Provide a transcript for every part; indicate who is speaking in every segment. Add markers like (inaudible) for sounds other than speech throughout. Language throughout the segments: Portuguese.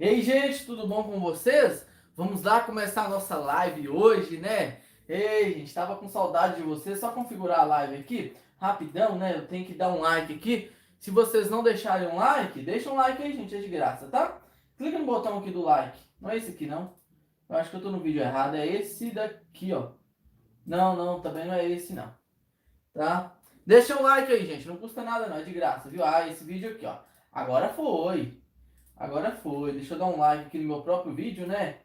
Speaker 1: E aí, gente, tudo bom com vocês? Vamos lá começar a nossa live hoje, né? Ei, gente, tava com saudade de vocês. Só configurar a live aqui, rapidão, né? Eu tenho que dar um like aqui. Se vocês não deixarem um like, deixa um like aí, gente, é de graça, tá? Clica no botão aqui do like. Não é esse aqui, não. Eu acho que eu tô no vídeo errado. É esse daqui, ó. Não, não, também não é esse, não. Tá? Deixa um like aí, gente. Não custa nada, não. É de graça, viu? Ah, esse vídeo aqui, ó. Agora foi. Agora foi. Deixa eu dar um like aqui no meu próprio vídeo, né?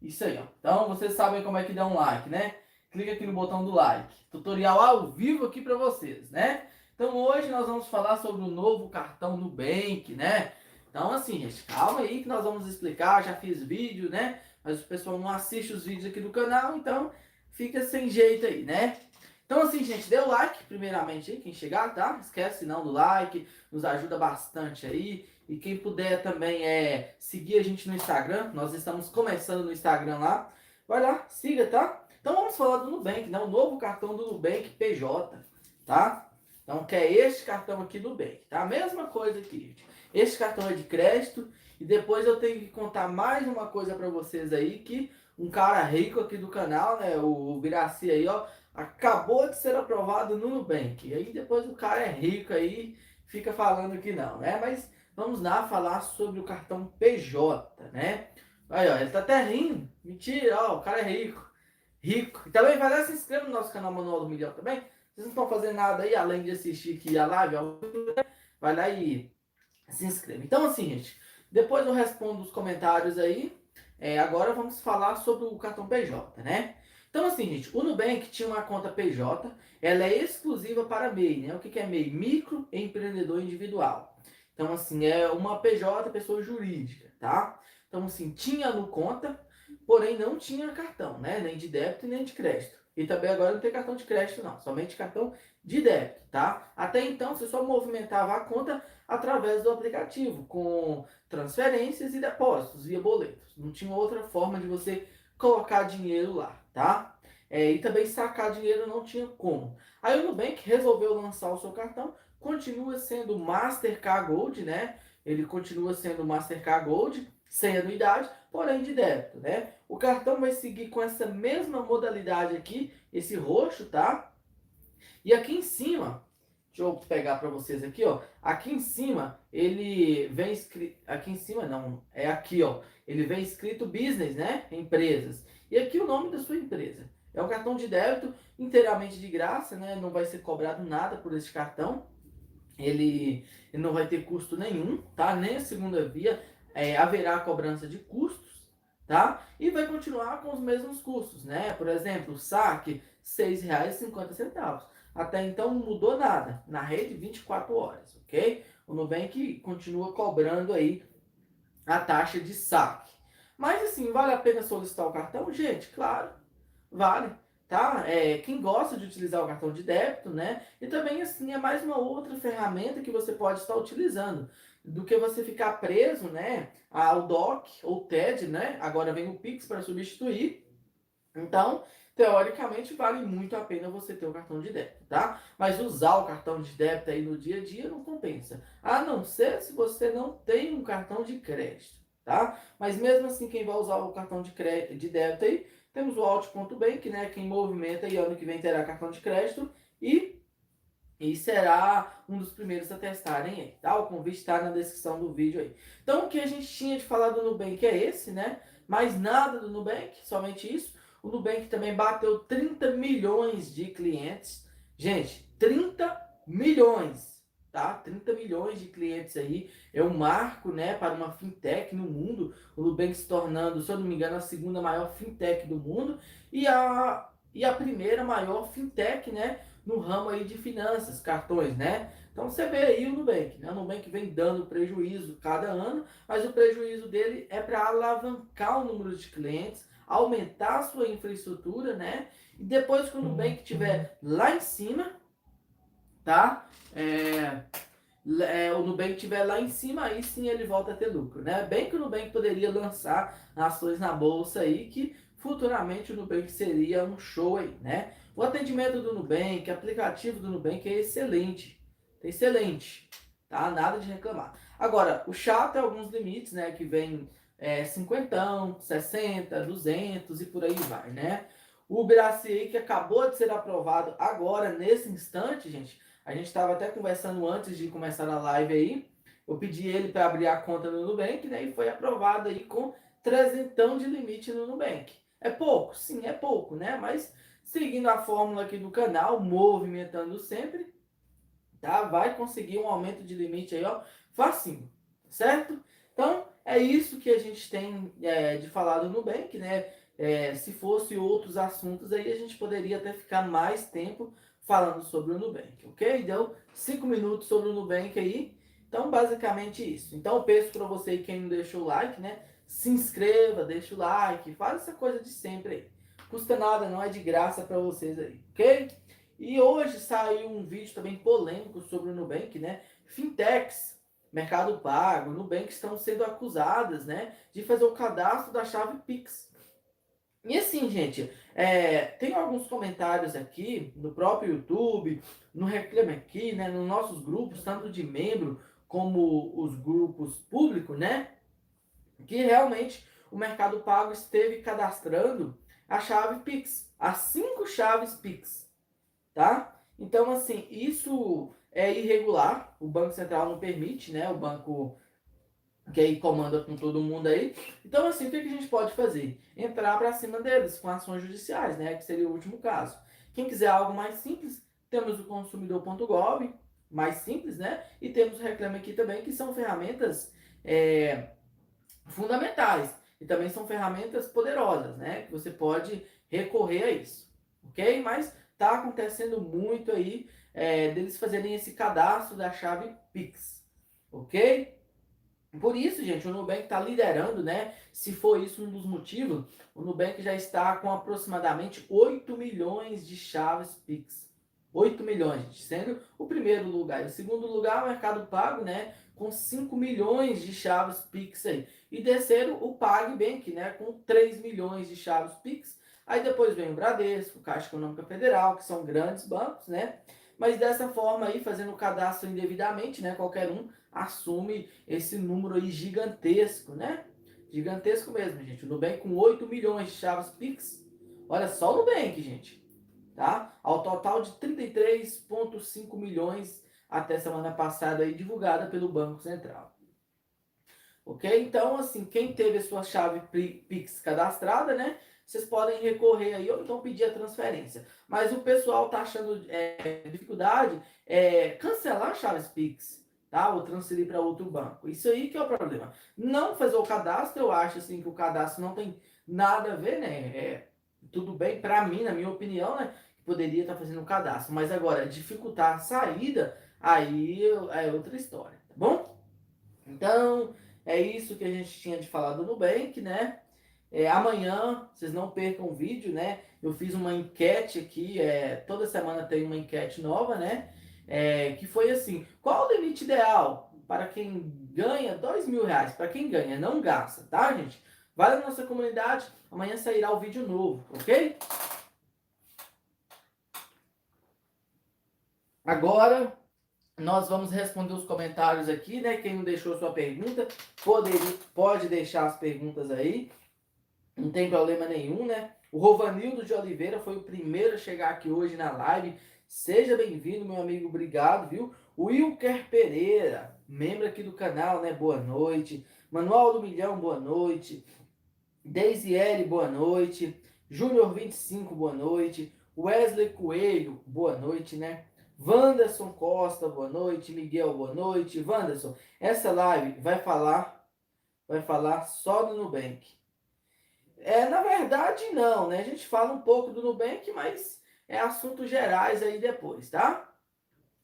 Speaker 1: Isso aí, ó. Então, vocês sabem como é que dá um like, né? Clica aqui no botão do like. Tutorial ao vivo aqui para vocês, né? Então, hoje nós vamos falar sobre o novo cartão Nubank, né? Então, assim, gente, calma aí que nós vamos explicar. Já fiz vídeo, né? Mas o pessoal não assiste os vídeos aqui do canal, então fica sem jeito aí, né? Então, assim, gente, dê o like, primeiramente, aí, quem chegar, tá? Esquece não do like, nos ajuda bastante aí. E quem puder também é seguir a gente no Instagram, nós estamos começando no Instagram lá. Vai lá, siga, tá? Então vamos falar do Nubank, né? O novo cartão do Nubank PJ, tá? Então que é este cartão aqui do Nubank, tá? A mesma coisa aqui. Este cartão é de crédito e depois eu tenho que contar mais uma coisa para vocês aí que um cara rico aqui do canal, né, o Biraci aí, ó, acabou de ser aprovado no Nubank. E aí depois o cara é rico aí, fica falando que não, né? Mas vamos lá falar sobre o cartão PJ, né? Aí, ó, ele tá até rindo. Mentira, ó, o cara é rico. Rico. E também vai lá se inscreva no nosso canal Manual do Milhão também. Vocês não estão fazendo nada aí, além de assistir aqui a live, vai lá e se inscreva. Então, assim, gente, depois eu respondo os comentários aí. É, agora vamos falar sobre o cartão PJ, né? Então, assim, gente, o Nubank tinha uma conta PJ, ela é exclusiva para MEI, né? O que, que é MEI? Microempreendedor individual. Então, assim, é uma PJ, pessoa jurídica, tá? Então, assim, tinha no conta, porém não tinha cartão, né? Nem de débito nem de crédito. E também agora não tem cartão de crédito, não, somente cartão de débito, tá? Até então você só movimentava a conta através do aplicativo, com transferências e depósitos via boletos. Não tinha outra forma de você colocar dinheiro lá, tá? É, e também sacar dinheiro não tinha como. Aí o Nubank resolveu lançar o seu cartão continua sendo Mastercard Gold, né? Ele continua sendo Mastercard Gold, sem anuidade, porém de débito, né? O cartão vai seguir com essa mesma modalidade aqui, esse roxo, tá? E aqui em cima, deixa eu pegar para vocês aqui, ó. Aqui em cima, ele vem escrito, aqui em cima não, é aqui, ó. Ele vem escrito business, né? Empresas. E aqui o nome da sua empresa. É um cartão de débito inteiramente de graça, né? Não vai ser cobrado nada por esse cartão ele, ele não vai ter custo nenhum, tá? Nem a segunda via é, haverá cobrança de custos, tá? E vai continuar com os mesmos custos, né? Por exemplo, saque R$ 6,50. Até então não mudou nada. Na rede, 24 horas, ok? O Nubank continua cobrando aí a taxa de saque. Mas assim, vale a pena solicitar o cartão? Gente, claro, vale tá? É, quem gosta de utilizar o cartão de débito, né? E também assim é mais uma outra ferramenta que você pode estar utilizando do que você ficar preso, né, ao DOC ou TED, né? Agora vem o Pix para substituir. Então, teoricamente vale muito a pena você ter o cartão de débito, tá? Mas usar o cartão de débito aí no dia a dia não compensa. A não ser se você não tem um cartão de crédito, tá? Mas mesmo assim, quem vai usar o cartão de, crédito, de débito aí temos o Alt.bank, né? Quem movimenta e ano que vem terá cartão de crédito e, e será um dos primeiros a testarem aí, tá? O convite está na descrição do vídeo aí. Então, o que a gente tinha de falar do Nubank é esse, né? Mais nada do Nubank, somente isso. O Nubank também bateu 30 milhões de clientes. Gente, 30 milhões tá? 30 milhões de clientes aí, é um marco, né, para uma fintech no mundo, o Nubank se tornando, se eu não me engano, a segunda maior fintech do mundo e a, e a primeira maior fintech, né, no ramo aí de finanças, cartões, né? Então você vê aí o Nubank, né? O Nubank vem dando prejuízo cada ano, mas o prejuízo dele é para alavancar o número de clientes, aumentar a sua infraestrutura, né? E depois que o Nubank estiver lá em cima, tá? É, é, o Nubank estiver lá em cima, aí sim ele volta a ter lucro, né? Bem que o Nubank poderia lançar ações na bolsa aí, que futuramente o Nubank seria um show aí, né? O atendimento do Nubank, aplicativo do Nubank é excelente, excelente, tá? Nada de reclamar. Agora, o chato é alguns limites, né, que vem é, 50, 60, 200 e por aí vai, né? O Braci que acabou de ser aprovado agora, nesse instante, gente. A gente estava até conversando antes de começar a live aí. Eu pedi ele para abrir a conta no Nubank, né? E foi aprovado aí com trezentão de limite no Nubank. É pouco? Sim, é pouco, né? Mas seguindo a fórmula aqui do canal, movimentando sempre, tá? Vai conseguir um aumento de limite aí, ó, facinho, certo? Então, é isso que a gente tem é, de falar do Nubank, né? É, se fosse outros assuntos aí, a gente poderia até ficar mais tempo falando sobre o Nubank, ok? Deu cinco minutos sobre o Nubank aí. Então, basicamente isso. Então, eu peço para você quem não deixou o like, né? Se inscreva, deixa o like, faz essa coisa de sempre aí. Custa nada, não é de graça para vocês aí, ok? E hoje saiu um vídeo também polêmico sobre o Nubank, né? Fintechs Mercado Pago, Nubank estão sendo acusadas, né, de fazer o cadastro da chave Pix. E assim, gente, é, tem alguns comentários aqui no próprio YouTube, no Reclame Aqui, né, nos nossos grupos, tanto de membro como os grupos públicos, né, que realmente o Mercado Pago esteve cadastrando a chave Pix, as cinco chaves Pix, tá? Então, assim, isso é irregular, o Banco Central não permite, né? O banco que aí comanda com todo mundo aí. Então, assim, o que, a gente pode fazer? Entrar para cima deles com ações judiciais, né? Que seria o último caso. Quem quiser algo mais simples, temos o consumidor.gov, mais simples, né? E temos o Reclame Aqui também, que são ferramentas é, fundamentais. E também são ferramentas poderosas, né? Que você pode recorrer a isso. Ok? Mas tá acontecendo muito aí é, deles fazerem esse cadastro da chave Pix, ok? Por isso, gente, o Nubank está liderando, né? Se for isso um dos motivos, o Nubank já está com aproximadamente 8 milhões de chaves Pix. 8 milhões, gente, sendo o primeiro lugar. E o segundo lugar, o Mercado Pago, né? Com 5 milhões de chaves Pix aí. E terceiro, o PagBank, né? Com 3 milhões de chaves Pix. Aí depois vem o Bradesco, Caixa Econômica Federal, que são grandes bancos, né? Mas dessa forma aí, fazendo o cadastro indevidamente, né? Qualquer um assume esse número aí gigantesco, né? Gigantesco mesmo, gente. O Nubank com 8 milhões de chaves Pix. Olha só o Nubank, gente. Tá? Ao total de 33,5 milhões até semana passada aí, divulgada pelo Banco Central. Ok? Então, assim, quem teve a sua chave Pix cadastrada, né? vocês podem recorrer aí ou então pedir a transferência. Mas o pessoal tá achando é, dificuldade é, cancelar chaves Pix, tá? Ou transferir para outro banco. Isso aí que é o problema. Não fazer o cadastro, eu acho assim que o cadastro não tem nada a ver, né? É, tudo bem para mim, na minha opinião, né? Poderia estar tá fazendo o cadastro, mas agora dificultar a saída, aí é outra história, tá bom? Então, é isso que a gente tinha de falar do Nubank, né? É, amanhã, vocês não percam o vídeo, né? Eu fiz uma enquete aqui, é, toda semana tem uma enquete nova, né? É, que foi assim: qual o limite ideal para quem ganha dois mil reais? Para quem ganha, não gasta, tá, gente? Vai na nossa comunidade, amanhã sairá o vídeo novo, ok? Agora, nós vamos responder os comentários aqui, né? Quem não deixou sua pergunta, pode, pode deixar as perguntas aí. Não tem problema nenhum, né? O Rovanildo de Oliveira foi o primeiro a chegar aqui hoje na live. Seja bem-vindo, meu amigo. Obrigado, viu? Wilker Pereira, membro aqui do canal, né? Boa noite. Manual do Milhão, boa noite. Daisy L, boa noite. Júnior 25, boa noite. Wesley Coelho, boa noite, né? Wanderson Costa, boa noite. Miguel, boa noite. Wanderson, essa live vai falar, vai falar só do Nubank. É, na verdade, não, né? A gente fala um pouco do Nubank, mas é assuntos gerais aí depois, tá?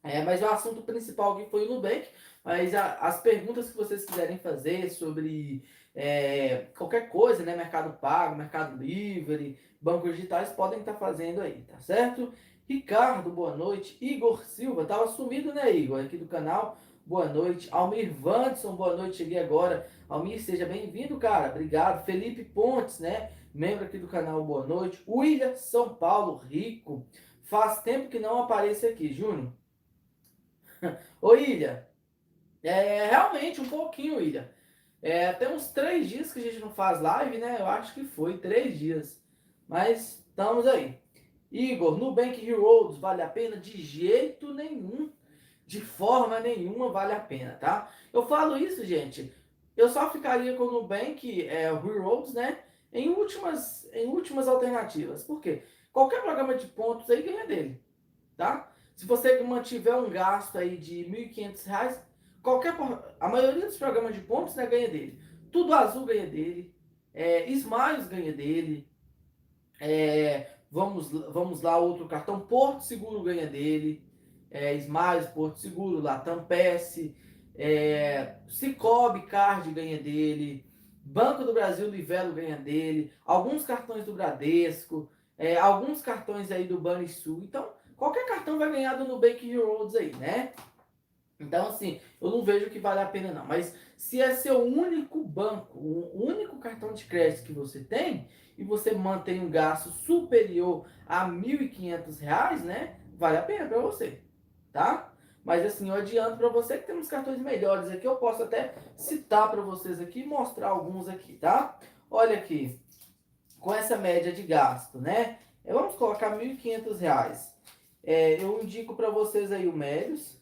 Speaker 1: É, mas o assunto principal aqui foi o Nubank, mas a, as perguntas que vocês quiserem fazer sobre é, qualquer coisa, né? Mercado Pago, Mercado Livre, bancos digitais, podem estar fazendo aí, tá certo? Ricardo, boa noite. Igor Silva, tava sumido, né, Igor, aqui do canal. Boa noite. Almir Vandson, boa noite. Cheguei agora. Almir, seja bem-vindo, cara. Obrigado. Felipe Pontes, né? Membro aqui do canal, boa noite. William São Paulo, rico. Faz tempo que não aparece aqui, Júnior. (laughs) Ô, Ilha. É, realmente, um pouquinho, Ilha. É, tem uns três dias que a gente não faz live, né? Eu acho que foi três dias. Mas estamos aí. Igor, Nubank Heroes vale a pena? De jeito nenhum. De forma nenhuma vale a pena, tá? Eu falo isso, gente. Eu só ficaria com o Nubank é, Heroes, né? Em últimas, em últimas alternativas. Por quê? Qualquer programa de pontos aí ganha dele, tá? Se você mantiver um gasto aí de R$ 1.500, qualquer a maioria dos programas de pontos né, ganha dele. Tudo Azul ganha dele, é, Smiles ganha dele, é, vamos, vamos lá, outro cartão, Porto Seguro ganha dele, é, Smiles, Porto Seguro, Latam PS, é, Cicobi Card ganha dele, Banco do Brasil Livelo ganha dele, alguns cartões do Bradesco, é, alguns cartões aí do Banrisul. Então, qualquer cartão vai ganhar do Nubank Heroes aí, né? Então, assim, eu não vejo que vale a pena não. Mas se é seu único banco, o único cartão de crédito que você tem, e você mantém um gasto superior a R$ 1.500, né? Vale a pena para você, tá? Mas assim, eu adianto para você que temos cartões melhores aqui. Eu posso até citar para vocês aqui e mostrar alguns aqui, tá? Olha aqui, com essa média de gasto, né? Vamos colocar R$ 1.500. É, eu indico para vocês aí o Melios.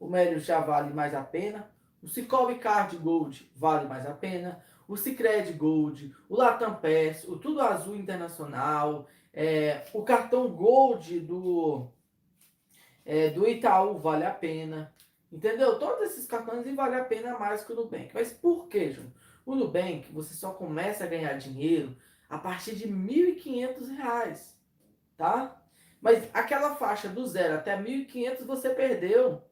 Speaker 1: O Melios já vale mais a pena. O Cicobi Card Gold vale mais a pena. O Cicred Gold, o Latam Pass, o Tudo Azul Internacional, é, o cartão Gold do, é, do Itaú vale a pena. Entendeu? Todos esses cartões vale a pena mais que o Nubank. Mas por quê, João? O Nubank, você só começa a ganhar dinheiro a partir de R$ 1.500, tá? Mas aquela faixa do zero até 1.500 você perdeu.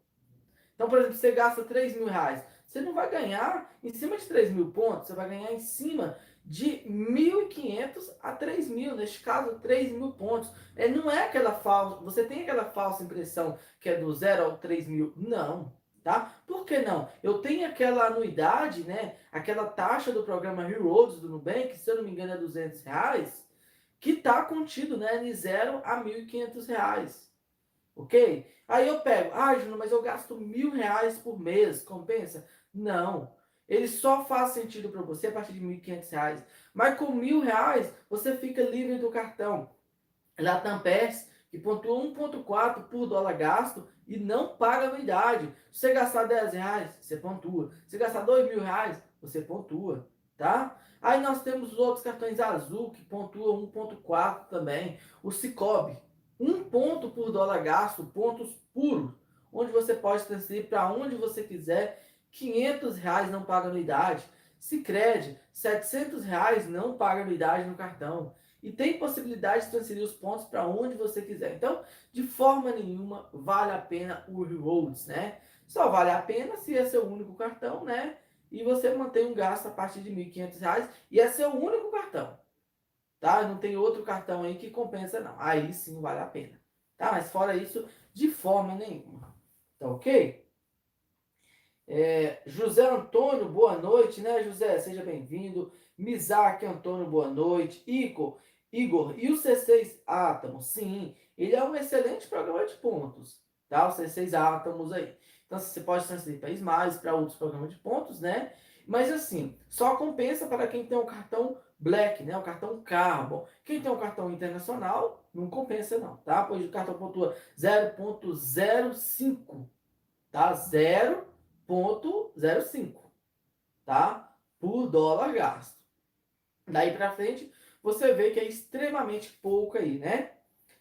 Speaker 1: Então, por exemplo, você gasta 3 mil reais. Você não vai ganhar em cima de 3 mil pontos, você vai ganhar em cima de 1.500 a 3 mil, neste caso 3 mil pontos. É, não é aquela falsa, você tem aquela falsa impressão que é do zero ao 3 mil. Não, tá? Por que não? Eu tenho aquela anuidade, né? Aquela taxa do programa Heroes do Nubank, se eu não me engano é 200 reais que está contido né, de 0 a 1.500 reais. Ok? Aí eu pego, ah, Júnior, mas eu gasto mil reais por mês, compensa? Não. Ele só faz sentido para você a partir de 1.500 reais. Mas com mil reais, você fica livre do cartão. Latam PES, que pontua 1,4 por dólar gasto e não paga anuidade. Se você gastar 10 reais, você pontua. Se gastar 2 mil reais, você pontua tá? Aí nós temos os outros cartões azul que pontuam 1.4 também. O Cicobi, um ponto por dólar gasto, pontos puros, onde você pode transferir para onde você quiser. 500 reais não paga anuidade. Sicredi, 700 reais não paga anuidade no cartão. E tem possibilidade de transferir os pontos para onde você quiser. Então, de forma nenhuma, vale a pena o Rewards, né? Só vale a pena se é seu único cartão, né? e você mantém um gasto a partir de R$ 1.500 e é seu único cartão. Tá? Não tem outro cartão aí que compensa não. Aí sim vale a pena. Tá? Mas fora isso, de forma nenhuma. Tá ok? É, José Antônio, boa noite, né, José? Seja bem-vindo. Mizaki Antônio, boa noite. Igor, Igor, e o C6 Átomos? Sim, ele é um excelente programa de pontos, tá? O C6 Átomos aí. Então você pode transferir para Smiles, para outros programas de pontos, né? Mas assim, só compensa para quem tem o cartão Black, né? O cartão Carbon. Quem tem o cartão internacional, não compensa não, tá? Pois o cartão pontua 0.05, tá? 0.05, tá? Por dólar gasto. Daí para frente, você vê que é extremamente pouco aí, né?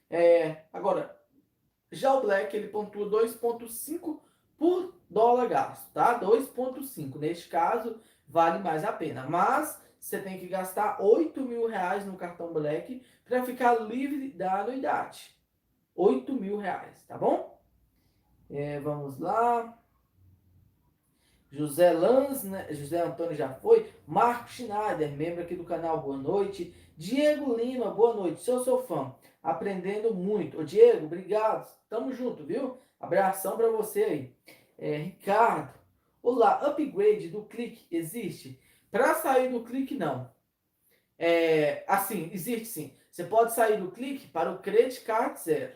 Speaker 1: É, agora, já o Black, ele pontua 2.5 por dólar gasto, tá? 2,5. Neste caso, vale mais a pena. Mas você tem que gastar 8 mil reais no cartão Black para ficar livre da anuidade. 8 mil reais, tá bom? É, vamos lá. José Lanz, né? José Antônio já foi. Marco Schneider, membro aqui do canal, boa noite. Diego Lima, boa noite. Sou seu fã, aprendendo muito. Ô, Diego, obrigado. Tamo junto, viu? Abração para você aí. É, Ricardo, olá, upgrade do clique existe? Para sair do clique, não. É, assim, existe sim. Você pode sair do clique para o Credit Card Zero.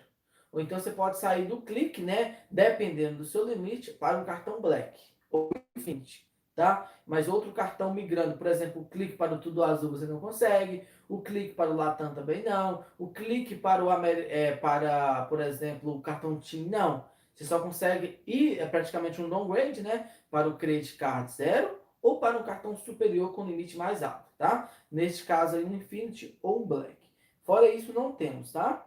Speaker 1: Ou então você pode sair do clique, né? Dependendo do seu limite, para um cartão Black ou Infinity. tá? Mas outro cartão migrando, por exemplo, o clique para o Tudo Azul você não consegue, o clique para o Latam também não, o clique para o é, para, por exemplo, o cartão TIM não. Você só consegue ir, é praticamente um downgrade, né? Para o Credit Card Zero ou para um cartão superior com limite mais alto, tá? Neste caso aí, um Infinity ou um Black. Fora isso, não temos, tá?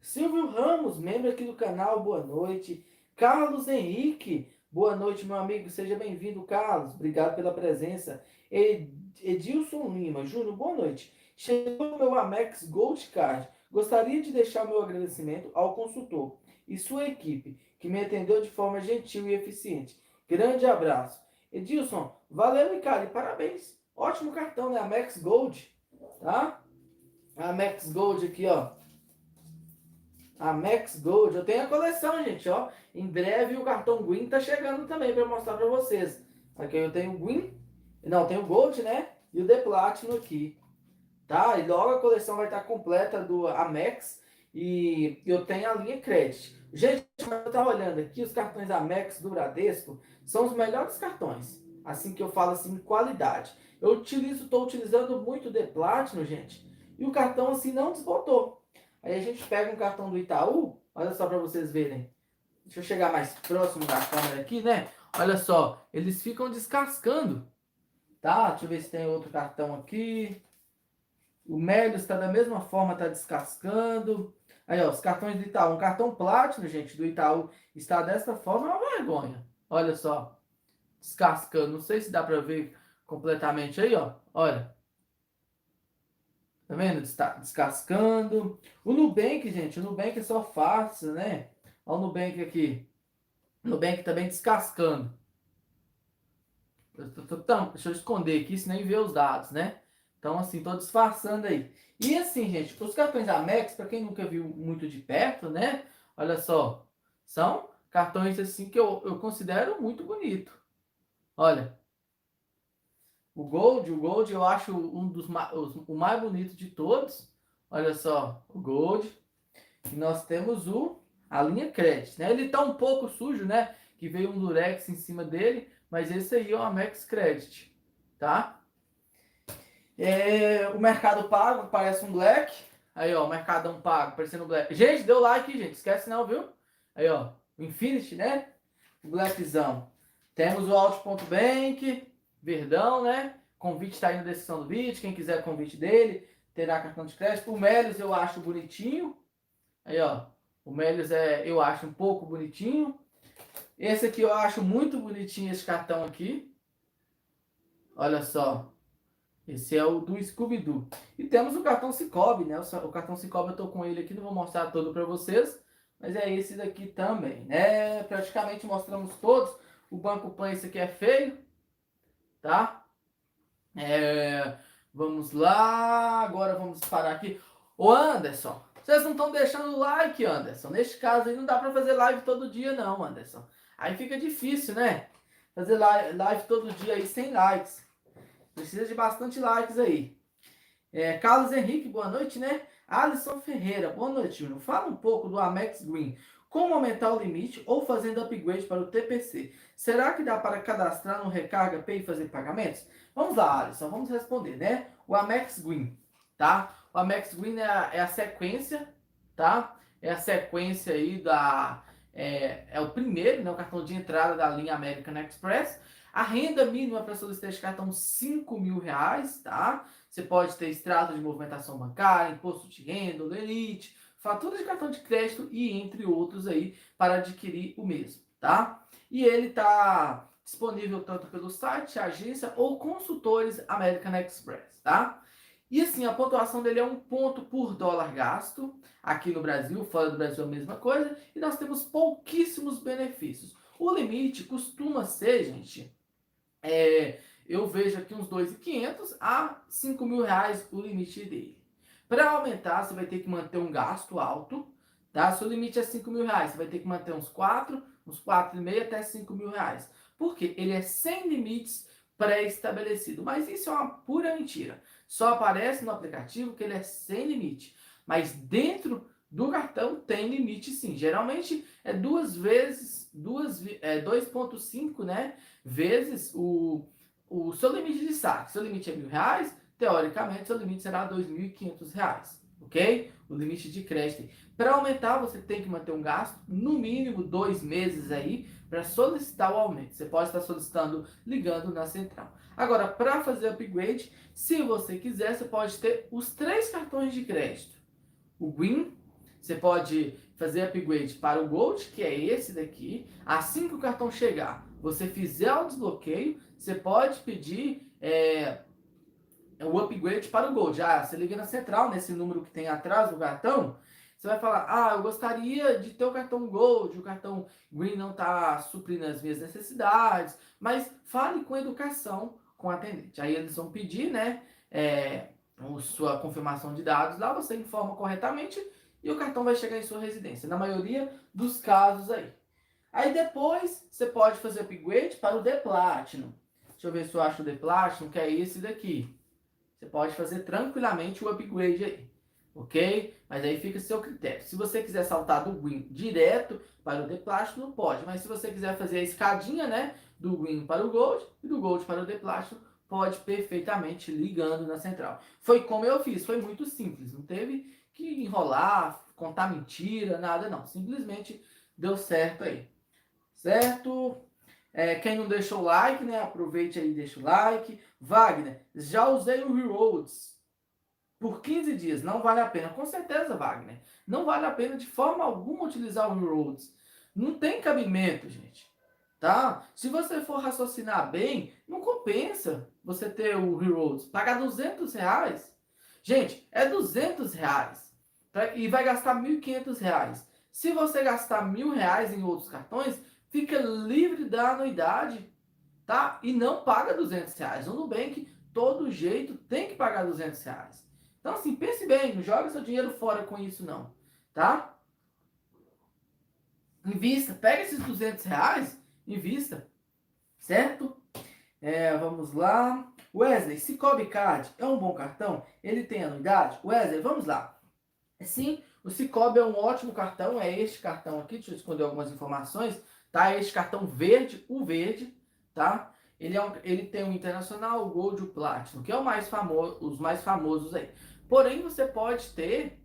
Speaker 1: Silvio Ramos, membro aqui do canal, boa noite. Carlos Henrique, boa noite, meu amigo, seja bem-vindo, Carlos. Obrigado pela presença. Edilson Lima, Júnior, boa noite. Chegou o meu Amex Gold Card. Gostaria de deixar meu agradecimento ao consultor e sua equipe, que me atendeu de forma gentil e eficiente. Grande abraço. Edilson, valeu, Ricardo, parabéns. Ótimo cartão, né? Amex Gold, tá? Amex Gold aqui, ó. Amex Gold. Eu tenho a coleção, gente, ó. Em breve o cartão Green tá chegando também para mostrar para vocês. Aqui eu tenho o Green, não, tem o Gold, né? E o The Platinum aqui. Tá? E logo a coleção vai estar completa do Amex e eu tenho a linha Credit. Gente, eu estava olhando aqui, os cartões Amex do Bradesco são os melhores cartões. Assim que eu falo assim, qualidade. Eu utilizo, estou utilizando muito o The Platinum, gente. E o cartão assim não desbotou. Aí a gente pega um cartão do Itaú, olha só para vocês verem. Deixa eu chegar mais próximo da câmera aqui, né? Olha só, eles ficam descascando. Tá? Deixa eu ver se tem outro cartão aqui. O Melios está da mesma forma, está descascando. Aí, ó, os cartões do Itaú. Um cartão Platinum, gente, do Itaú está dessa forma, é uma vergonha. Olha só. Descascando. Não sei se dá para ver completamente aí, ó. Olha. Tá vendo? Descascando. O Nubank, gente, o Nubank é só fácil, né? Olha o Nubank aqui. O Nubank também descascando. Então, deixa eu esconder aqui, senão ver os dados, né? Então, assim, tô disfarçando aí. E assim, gente, os cartões Amex, para quem nunca viu muito de perto, né? Olha só, são cartões assim que eu, eu considero muito bonito. Olha, o Gold, o Gold eu acho um dos o mais bonito de todos. Olha só, o Gold. E nós temos o a linha Credit, né? Ele tá um pouco sujo, né? Que veio um Durex em cima dele, mas esse aí é o Amex Credit, tá? É, o Mercado Pago parece um Black. Aí, ó, o Mercadão Pago parecendo um Black. Gente, deu like, gente. Esquece não, viu? Aí, ó, o Infinity, né? O Blackzão. Temos o Alt.bank, Verdão, né? Convite está aí na descrição do vídeo. Quem quiser convite dele, terá cartão de crédito. O Melios eu acho bonitinho. Aí, ó. O Melios é, eu acho um pouco bonitinho. Esse aqui eu acho muito bonitinho, esse cartão aqui. Olha só. Esse é o do Scooby-Doo. E temos o cartão Cicobi, né? O cartão Cicobi eu tô com ele aqui, não vou mostrar todo para vocês. Mas é esse daqui também, né? Praticamente mostramos todos. O Banco Pan, esse aqui é feio, tá? É, vamos lá, agora vamos parar aqui. Ô Anderson, vocês não estão deixando like, Anderson. Neste caso aí não dá para fazer live todo dia não, Anderson. Aí fica difícil, né? Fazer live todo dia aí sem likes. Precisa de bastante likes aí. É, Carlos Henrique, boa noite, né? Alisson Ferreira, boa noite, Júnior. Fala um pouco do Amex Green. Como aumentar o limite ou fazendo upgrade para o TPC? Será que dá para cadastrar no Recarga Pay e fazer pagamentos? Vamos lá, Alisson, vamos responder, né? O Amex Green, tá? O Amex Green é a, é a sequência, tá? É a sequência aí da... É, é o primeiro, né? O cartão de entrada da linha American Express. A renda mínima para solicitar esse cartão, 5 mil reais, tá? Você pode ter extrato de movimentação bancária, imposto de renda, elite, fatura de cartão de crédito e entre outros aí para adquirir o mesmo, tá? E ele tá disponível tanto pelo site, agência ou consultores American Express, tá? E assim, a pontuação dele é um ponto por dólar gasto. Aqui no Brasil, fora do Brasil, a mesma coisa. E nós temos pouquíssimos benefícios. O limite costuma ser, gente, é, eu vejo aqui uns 2.500 a 5 mil reais o limite dele. Para aumentar, você vai ter que manter um gasto alto, tá? Seu limite é 5 mil reais, você vai ter que manter uns 4, uns 4,5 até 5 mil reais. Por quê? Ele é sem limites pré-estabelecido. Mas isso é uma pura mentira. Só aparece no aplicativo que ele é sem limite. Mas dentro do cartão tem limite sim. Geralmente é duas vezes, duas, é 2.5, né? vezes o, o seu limite de saque. Seu limite é mil reais, teoricamente seu limite será R$ 2.500, ok? O limite de crédito. Para aumentar, você tem que manter um gasto, no mínimo dois meses aí, para solicitar o aumento. Você pode estar solicitando ligando na central. Agora, para fazer upgrade, se você quiser, você pode ter os três cartões de crédito. O Green, você pode fazer upgrade para o Gold, que é esse daqui. Assim que o cartão chegar, você fizer o desbloqueio, você pode pedir é, o upgrade para o Gold. Ah, você liga na central, nesse número que tem atrás do cartão, você vai falar, ah, eu gostaria de ter o cartão Gold, o cartão Green não está suprindo as minhas necessidades, mas fale com educação com o atendente. Aí eles vão pedir, né, é, sua confirmação de dados lá, você informa corretamente e o cartão vai chegar em sua residência, na maioria dos casos aí. Aí depois você pode fazer upgrade para o The Platinum. Deixa eu ver se eu acho o The Platinum, que é esse daqui. Você pode fazer tranquilamente o upgrade aí, ok? Mas aí fica seu critério. Se você quiser saltar do Green direto para o The Platinum, pode. Mas se você quiser fazer a escadinha, né, do Green para o Gold e do Gold para o The Platinum, pode perfeitamente ligando na central. Foi como eu fiz, foi muito simples, não teve que enrolar, contar mentira, nada não. Simplesmente deu certo aí. Certo? É, quem não deixou o like, né? Aproveite aí e deixa o like. Wagner, já usei o Reroads por 15 dias. Não vale a pena. Com certeza, Wagner. Não vale a pena de forma alguma utilizar o Reroads. Não tem cabimento, gente. Tá? Se você for raciocinar bem, não compensa você ter o Reroads. Pagar 200 reais. Gente, é 200 reais. Pra, e vai gastar 1.500 reais. Se você gastar mil reais em outros cartões, fica livre da anuidade, tá? E não paga 200 reais. O Nubank, todo jeito, tem que pagar 200 reais. Então, assim, pense bem, não joga seu dinheiro fora com isso, não, tá? Invista, pega esses 200 reais, invista, certo? É, vamos lá. Wesley, Cicobi Card é um bom cartão? Ele tem anuidade? Wesley, vamos lá. Sim, o Cicobi é um ótimo cartão, é este cartão aqui, deixa eu esconder algumas informações tá? Este cartão verde, o verde, tá? Ele, é um, ele tem o Internacional, o Gold e o Platinum, que é o mais famoso, os mais famosos aí. Porém, você pode ter,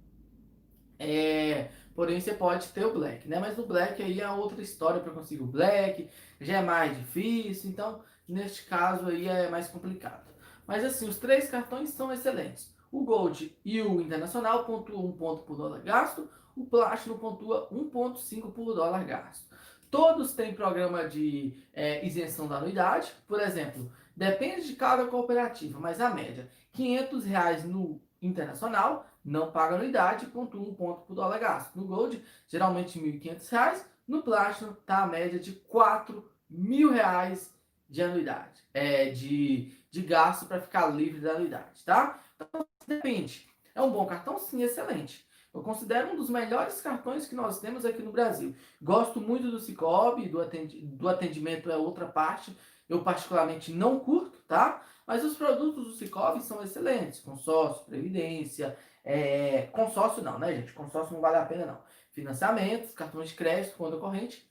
Speaker 1: é, porém você pode ter o Black, né? Mas o Black aí é outra história para conseguir o Black, já é mais difícil, então neste caso aí é mais complicado. Mas assim, os três cartões são excelentes. O Gold e o Internacional pontuam 1 ponto por dólar gasto, o Platinum pontua 1,5 por dólar gasto. Todos têm programa de é, isenção da anuidade. Por exemplo, depende de cada cooperativa, mas a média, 500 reais no internacional, não paga anuidade, pontua um ponto por dólar gasto. No Gold, geralmente R$ 1.500. No Platinum, tá a média de R$ mil reais de anuidade, é, de, de gasto para ficar livre da anuidade, tá? Então, depende. É um bom cartão? Sim, excelente. Eu considero um dos melhores cartões que nós temos aqui no Brasil. Gosto muito do Cicobi, do, do atendimento é outra parte. Eu particularmente não curto, tá? Mas os produtos do Cicobi são excelentes. Consórcio, previdência, é... consórcio não, né, gente? Consórcio não vale a pena não. Financiamentos, cartões de crédito, conta corrente.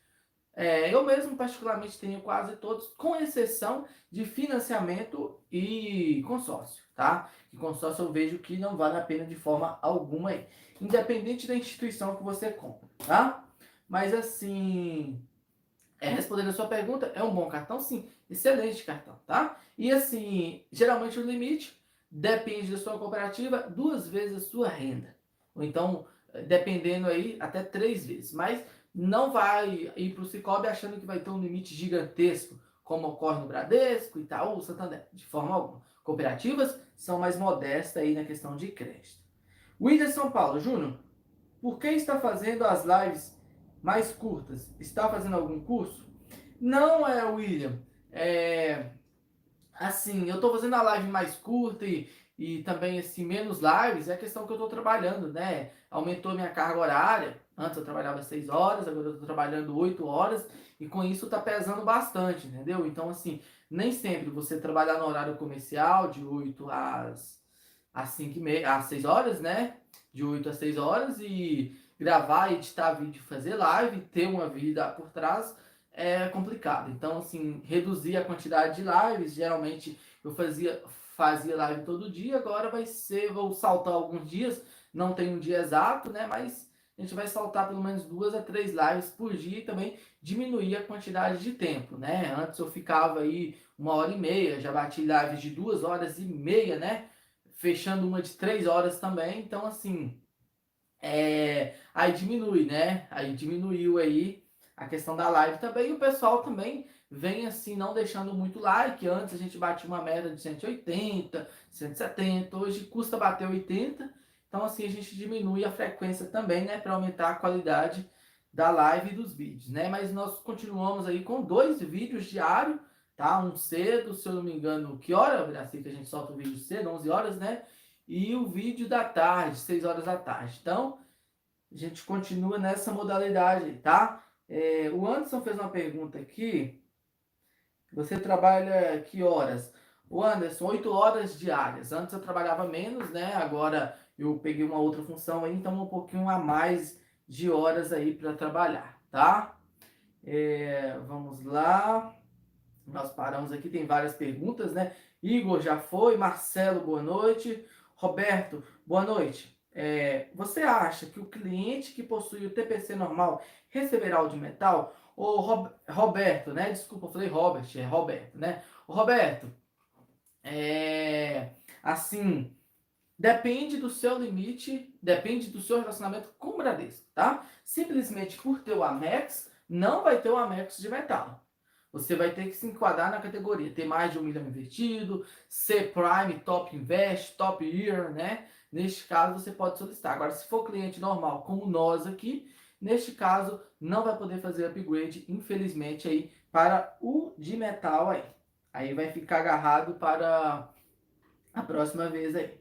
Speaker 1: É, eu mesmo particularmente tenho quase todos, com exceção de financiamento e consórcio, tá? E consórcio eu vejo que não vale a pena de forma alguma aí independente da instituição que você compra, tá? Mas assim, é, respondendo a sua pergunta, é um bom cartão? Sim, excelente cartão, tá? E assim, geralmente o limite depende da sua cooperativa duas vezes a sua renda. Ou então, dependendo aí, até três vezes. Mas não vai ir para o Cicobi achando que vai ter um limite gigantesco, como ocorre no Bradesco, Itaú, Santander. De forma alguma. Cooperativas são mais modestas aí na questão de crédito. William São Paulo, Júnior, por que está fazendo as lives mais curtas? Está fazendo algum curso? Não é, William. É, assim, eu estou fazendo a live mais curta e, e também assim, menos lives, é a questão que eu estou trabalhando, né? Aumentou minha carga horária. Antes eu trabalhava 6 horas, agora eu estou trabalhando 8 horas, e com isso está pesando bastante, entendeu? Então, assim, nem sempre você trabalhar no horário comercial, de 8 às às 5 e meia, às 6 horas, né? De 8 às 6 horas e gravar, editar vídeo, fazer live, ter uma vida por trás, é complicado. Então, assim, reduzir a quantidade de lives. Geralmente eu fazia, fazia live todo dia, agora vai ser, vou saltar alguns dias, não tem um dia exato, né? Mas a gente vai saltar pelo menos duas a três lives por dia e também diminuir a quantidade de tempo, né? Antes eu ficava aí uma hora e meia, já bati lives de duas horas e meia, né? Fechando uma de três horas também, então assim, é... aí diminui, né? Aí diminuiu aí a questão da live também. E o pessoal também vem assim, não deixando muito like. Antes a gente batia uma média de 180, 170. Hoje custa bater 80. Então assim a gente diminui a frequência também, né? Para aumentar a qualidade da live e dos vídeos, né? Mas nós continuamos aí com dois vídeos diários, tá? Um cedo, se eu não me engano, que hora, assim que a gente solta o vídeo cedo, 11 horas, né? E o vídeo da tarde, 6 horas da tarde. Então, a gente continua nessa modalidade, tá? É, o Anderson fez uma pergunta aqui. Você trabalha que horas? O Anderson, 8 horas diárias. Antes eu trabalhava menos, né? Agora eu peguei uma outra função aí, então um pouquinho a mais de horas aí para trabalhar, tá? É, vamos lá. Nós paramos aqui, tem várias perguntas, né? Igor já foi, Marcelo, boa noite. Roberto, boa noite. É, você acha que o cliente que possui o TPC normal receberá o de metal? Ou Rob, Roberto, né? Desculpa, eu falei Robert, é Roberto, né? O Roberto, é, assim, depende do seu limite, depende do seu relacionamento com o Bradesco, tá? Simplesmente por ter o Amex, não vai ter o Amex de metal. Você vai ter que se enquadrar na categoria, ter mais de um milhão investido, ser Prime, Top Invest, Top Year, né? Neste caso, você pode solicitar. Agora, se for cliente normal, como nós aqui, neste caso, não vai poder fazer upgrade, infelizmente, aí, para o de metal aí. Aí vai ficar agarrado para a próxima vez aí.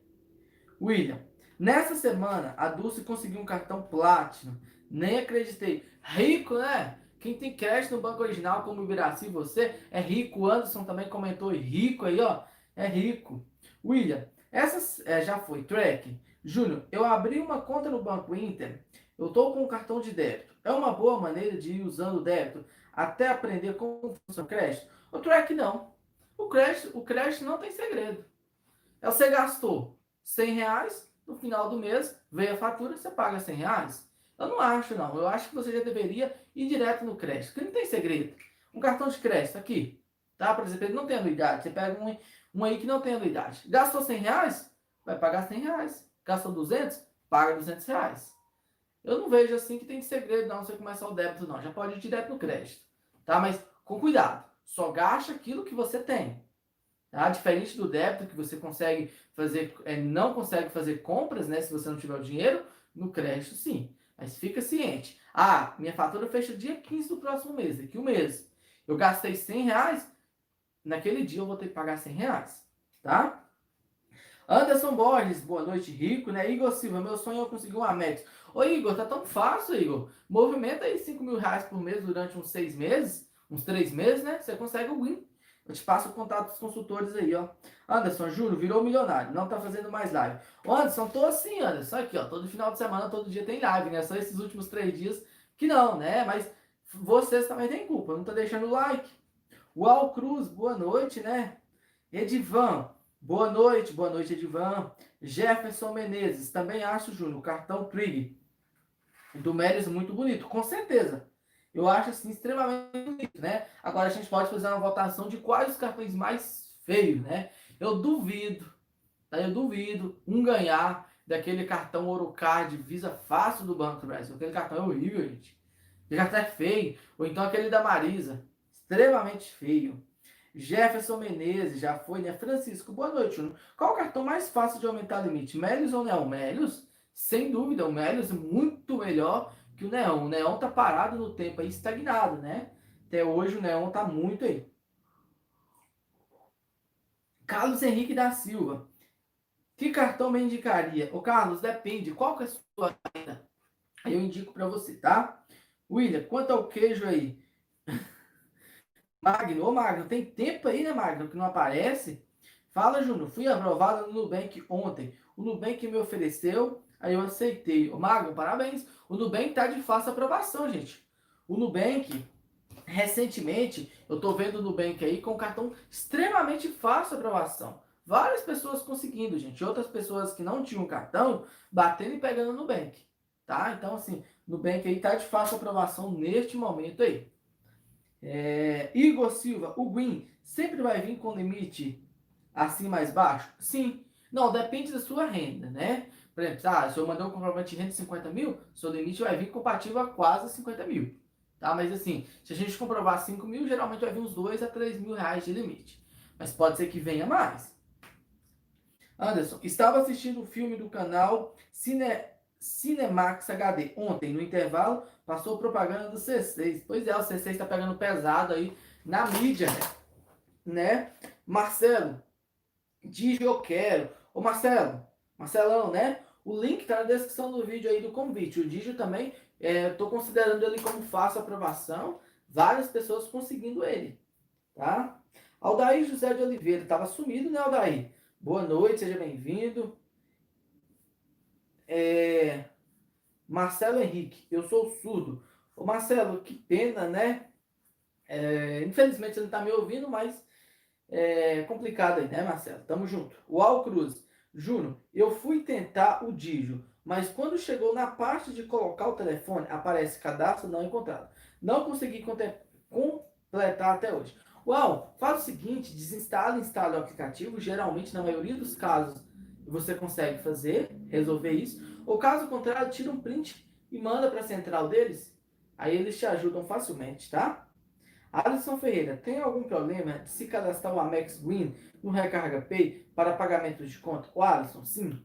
Speaker 1: William, nessa semana, a Dulce conseguiu um cartão Platinum. Nem acreditei. Rico, né? Quem tem crédito no banco original, como o Ibiraci, você, é rico. Anderson também comentou rico aí, ó. É rico. William, essa é, já foi, track. Júnior, eu abri uma conta no Banco Inter, eu estou com um cartão de débito. É uma boa maneira de ir usando o débito até aprender como funciona o crédito? O track não. O crédito, o crédito não tem segredo. É você gastou 100 reais, no final do mês veio a fatura, você paga 100 reais. Eu não acho, não. Eu acho que você já deveria ir direto no crédito, porque não tem segredo. Um cartão de crédito aqui, tá? Por exemplo, ele não tem anuidade. Você pega um, um aí que não tem anuidade. Gastou 100 reais? Vai pagar 100 reais. Gastou 200? Paga 200 reais. Eu não vejo assim que tem segredo não você começar o débito não. Já pode ir direto no crédito. Tá? Mas com cuidado. Só gasta aquilo que você tem. Tá? Diferente do débito que você consegue fazer, é, não consegue fazer compras, né? Se você não tiver o dinheiro, no crédito sim. Mas fica ciente. Ah, minha fatura fecha dia 15 do próximo mês, daqui um mês. Eu gastei 100 reais, naquele dia eu vou ter que pagar 100 reais, tá? Anderson Borges, boa noite, rico, né? Igor Silva, meu sonho é conseguir um Amex. Ô Igor, tá tão fácil, Igor. Movimenta aí 5 mil reais por mês durante uns 6 meses, uns 3 meses, né? Você consegue o win. Eu te passo o contato dos consultores aí, ó. Anderson, juro, virou milionário, não tá fazendo mais live. Ô Anderson, tô assim, Anderson, aqui, ó. Todo final de semana, todo dia tem live, né? Só esses últimos três dias que não, né? Mas vocês também têm culpa, não tá deixando like. Uau Cruz, boa noite, né? Edivan, boa noite, boa noite, Edivan. Jefferson Menezes, também acho, Júnior, cartão Trig do Melis muito bonito, com certeza. Eu acho assim extremamente né? Agora a gente pode fazer uma votação de quais os cartões mais feios, né? Eu duvido, tá? Eu duvido um ganhar daquele cartão Orocard Visa Fácil do Banco do Brasil. Aquele cartão é horrível, gente. Ele já tá feio. Ou então aquele da Marisa extremamente feio. Jefferson Menezes, já foi, né? Francisco, boa noite. Qual o cartão mais fácil de aumentar o limite? Melios ou Neon? Melios, sem dúvida, o Melios é muito melhor que o Neon. O Neon tá parado no tempo aí, estagnado, né? Até hoje o Neon tá muito aí. Carlos Henrique da Silva. Que cartão me indicaria? Ô Carlos, depende. Qual que é a sua renda? Aí eu indico para você, tá? William, quanto ao queijo aí? (laughs) Magno, ô Magno, tem tempo aí, né, Magno, que não aparece? Fala, Júnior, fui aprovado no Nubank ontem. O Nubank me ofereceu, aí eu aceitei. Ô Magno, parabéns. O Nubank tá de fácil aprovação, gente. O Nubank, recentemente, eu tô vendo o Nubank aí com cartão extremamente fácil aprovação. Várias pessoas conseguindo, gente. Outras pessoas que não tinham cartão, batendo e pegando no Nubank. Tá? Então, assim, Nubank aí tá de fácil aprovação neste momento aí. É, Igor Silva, o Green sempre vai vir com limite assim mais baixo? Sim. Não, depende da sua renda, né? Por exemplo, ah, se eu mandar um comprovante de renda de 50 mil, seu limite vai vir compatível a quase 50 mil. Tá? Mas assim, se a gente comprovar 5 mil, geralmente vai vir uns 2 a 3 mil reais de limite. Mas pode ser que venha mais. Anderson, estava assistindo o filme do canal Cine, Cinemax HD ontem, no intervalo, passou propaganda do C6. Pois é, o C6 está pegando pesado aí na mídia, né? né? Marcelo, diz eu quero. Ô Marcelo, Marcelão, né? O link está na descrição do vídeo aí do convite. O Digio também, estou é, considerando ele como fácil aprovação. Várias pessoas conseguindo ele, tá? Aldair José de Oliveira, estava sumido, né, Aldair? Boa noite, seja bem-vindo. É... Marcelo Henrique, eu sou surdo. Ô Marcelo, que pena, né? É... Infelizmente você não está me ouvindo, mas é complicado aí, né, Marcelo? Tamo junto. O Al Cruz, Júnior, eu fui tentar o Digio, mas quando chegou na parte de colocar o telefone, aparece cadastro não encontrado. Não consegui completar até hoje. Uau, faz o seguinte, desinstala e instala o aplicativo, geralmente na maioria dos casos você consegue fazer, resolver isso. Ou caso contrário, tira um print e manda para a central deles, aí eles te ajudam facilmente, tá? Alisson Ferreira, tem algum problema de se cadastrar o Amex Green no Recarga Pay para pagamento de conta? O Alisson, sim.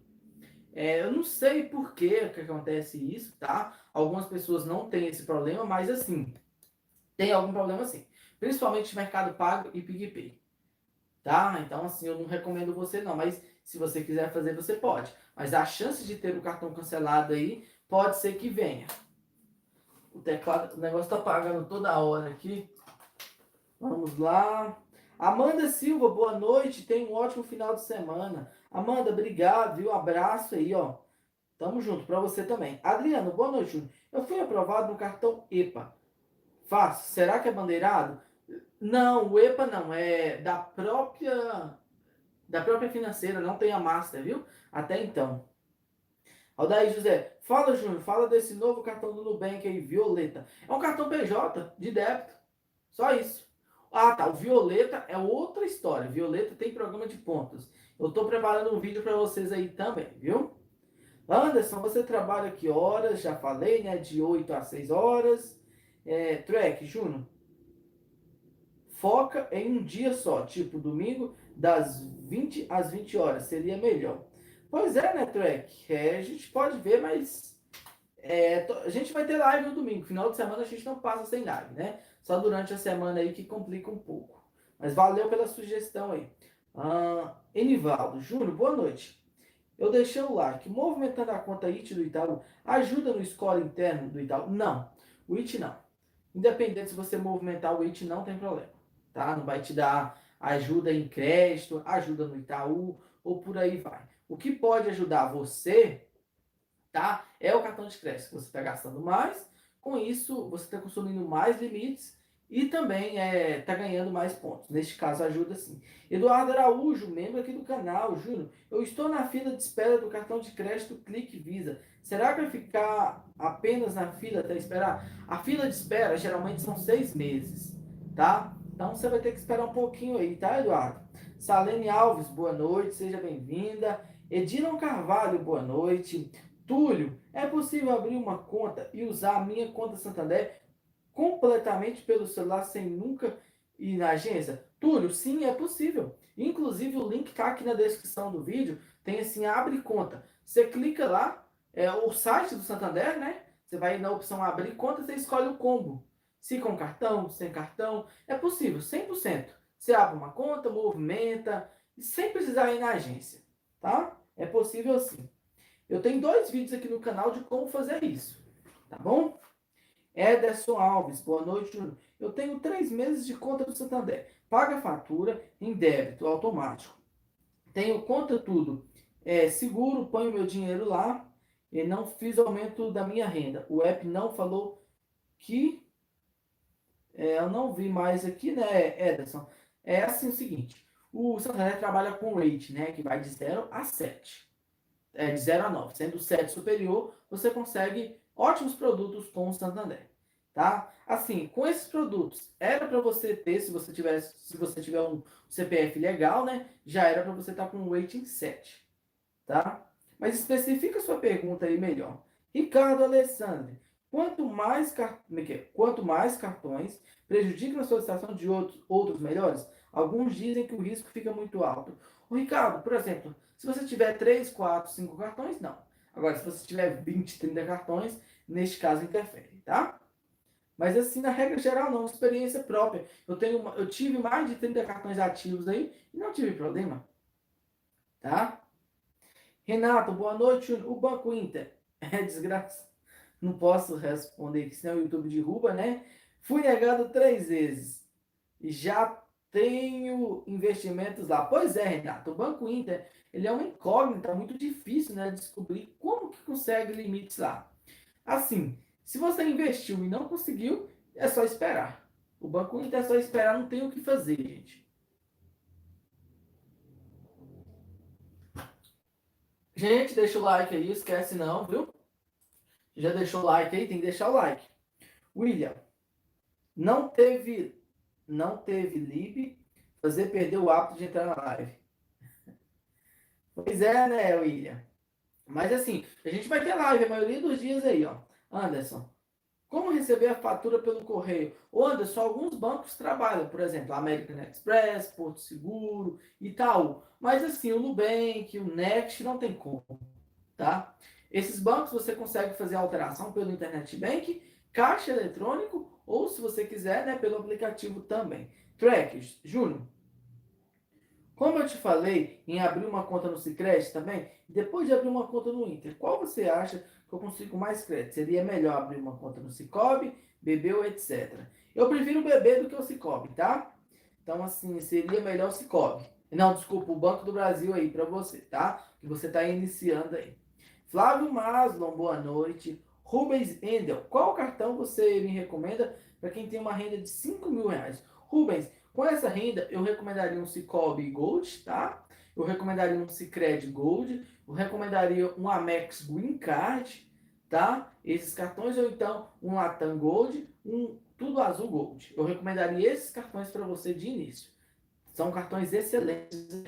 Speaker 1: É, eu não sei por que, acontece isso, tá? Algumas pessoas não têm esse problema, mas assim, tem algum problema sim. Principalmente Mercado Pago e PigPay. Tá? Então, assim, eu não recomendo você não, mas se você quiser fazer, você pode. Mas a chance de ter o cartão cancelado aí, pode ser que venha. O teclado, o negócio tá pagando toda hora aqui. Vamos lá. Amanda Silva, boa noite. Tenha um ótimo final de semana. Amanda, obrigado, viu? Abraço aí, ó. Tamo junto para você também. Adriano, boa noite, Júnior. Eu fui aprovado no cartão EPA. Fácil. Será que é bandeirado? Não, o EPA não. É da própria da própria financeira. Não tem a master, viu? Até então. Aldair José, fala, Júnior. Fala desse novo cartão do Nubank aí, Violeta. É um cartão PJ de débito. Só isso. Ah, tá. O Violeta é outra história. Violeta tem programa de pontos. Eu estou preparando um vídeo para vocês aí também, viu? Anderson, você trabalha que horas? Já falei, né? De 8 a 6 horas. É, Trek, Júnior. Foca em um dia só, tipo domingo, das 20 às 20 horas. Seria melhor. Pois é, né, Trek? É, a gente pode ver, mas. É, a gente vai ter live no domingo. Final de semana a gente não passa sem live, né? Só durante a semana aí que complica um pouco. Mas valeu pela sugestão aí. Ah, Enivaldo, Júnior, boa noite. Eu deixei o like. Movimentando a conta IT do Itaú ajuda no score interno do Itaú? Não. O IT não. Independente se você movimentar o IT, não tem problema. Tá? Não vai te dar ajuda em crédito, ajuda no Itaú ou por aí vai. O que pode ajudar você, tá? É o cartão de crédito. Você está gastando mais com isso, você está consumindo mais limites e também está é, tá ganhando mais pontos. Neste caso, ajuda sim. Eduardo Araújo, membro aqui do canal, Júnior. Eu estou na fila de espera do cartão de crédito Clique Visa. Será que vai ficar apenas na fila até esperar? A fila de espera geralmente são seis meses, tá? Então você vai ter que esperar um pouquinho aí, tá, Eduardo? Salene Alves, boa noite, seja bem-vinda. Edilon Carvalho, boa noite. Túlio, é possível abrir uma conta e usar a minha conta Santander completamente pelo celular sem nunca ir na agência? Túlio, sim, é possível. Inclusive o link está aqui na descrição do vídeo, tem assim, abre conta. Você clica lá, é o site do Santander, né? Você vai na opção abrir conta, você escolhe o combo. Se com cartão, sem cartão, é possível, 100%. Você abre uma conta, movimenta, sem precisar ir na agência, tá? É possível sim. Eu tenho dois vídeos aqui no canal de como fazer isso, tá bom? Ederson Alves, boa noite. Eu tenho três meses de conta do Santander. Paga fatura em débito automático. Tenho conta tudo. É, seguro, ponho meu dinheiro lá e não fiz aumento da minha renda. O app não falou que É, eu não vi mais aqui, né, Ederson? É assim o seguinte: o Santander trabalha com rate, né? Que vai de 0 a 7. É, de 0 a 9. Sendo 7 superior, você consegue ótimos produtos com o Santander. Tá? Assim, com esses produtos, era para você ter, se você tivesse, se você tiver um CPF legal, né? Já era para você estar tá com um rating 7. Tá? Mas especifica sua pergunta aí melhor. Ricardo Alessandro, quanto mais, é é? quanto mais cartões prejudicam a solicitação de outros, outros melhores, alguns dizem que o risco fica muito alto. O Ricardo, por exemplo, se você tiver 3, 4, 5 cartões, não. Agora, se você tiver 20, 30 cartões, neste caso interfere, tá? Mas assim, na regra geral, não, experiência própria. Eu tenho, eu tive mais de 30 cartões ativos aí e não tive problema. Tá? Renato, boa noite. O Banco Inter (laughs) é desgraça. Não posso responder senão o YouTube derruba, né? Fui negado três vezes. E já tenho investimentos lá. Pois é, Renato. O Banco Inter, ele é uma incógnita muito difícil, né? Descobrir como que consegue limites lá. Assim, se você investiu e não conseguiu, é só esperar. O Banco Inter é só esperar, não tem o que fazer, gente. Gente, deixa o like aí, esquece não, viu? Já deixou o like aí? Tem que deixar o like. William, não teve, não teve lib, fazer perder o hábito de entrar na live. (laughs) Pois é, né, William? Mas assim, a gente vai ter live a maioria dos dias aí, ó. Anderson, como receber a fatura pelo correio? Ô Anderson, alguns bancos trabalham, por exemplo, American Express, Porto Seguro, Itaú. Mas assim, o Nubank, o Next não tem como, tá? Esses bancos você consegue fazer alteração pelo Internet Bank, caixa eletrônico ou, se você quiser, né, pelo aplicativo também. Trackers, Júnior, como eu te falei em abrir uma conta no Cicred também, depois de abrir uma conta no Inter, qual você acha que eu consigo mais crédito? Seria melhor abrir uma conta no Cicobi, BB ou etc. Eu prefiro BB do que o Cicobi, tá? Então, assim, seria melhor o Cicobi. Não, desculpa, o Banco do Brasil aí para você, tá? Que você está iniciando aí. Flávio Maslon, boa noite. Rubens Endel, qual cartão você me recomenda para quem tem uma renda de 5 mil reais? Rubens, com essa renda eu recomendaria um Cicobi Gold, tá? Eu recomendaria um Cicred Gold, eu recomendaria um Amex Green Card, tá? Esses cartões, ou então um Latam Gold, um Tudo Azul Gold. Eu recomendaria esses cartões para você de início. São cartões excelentes.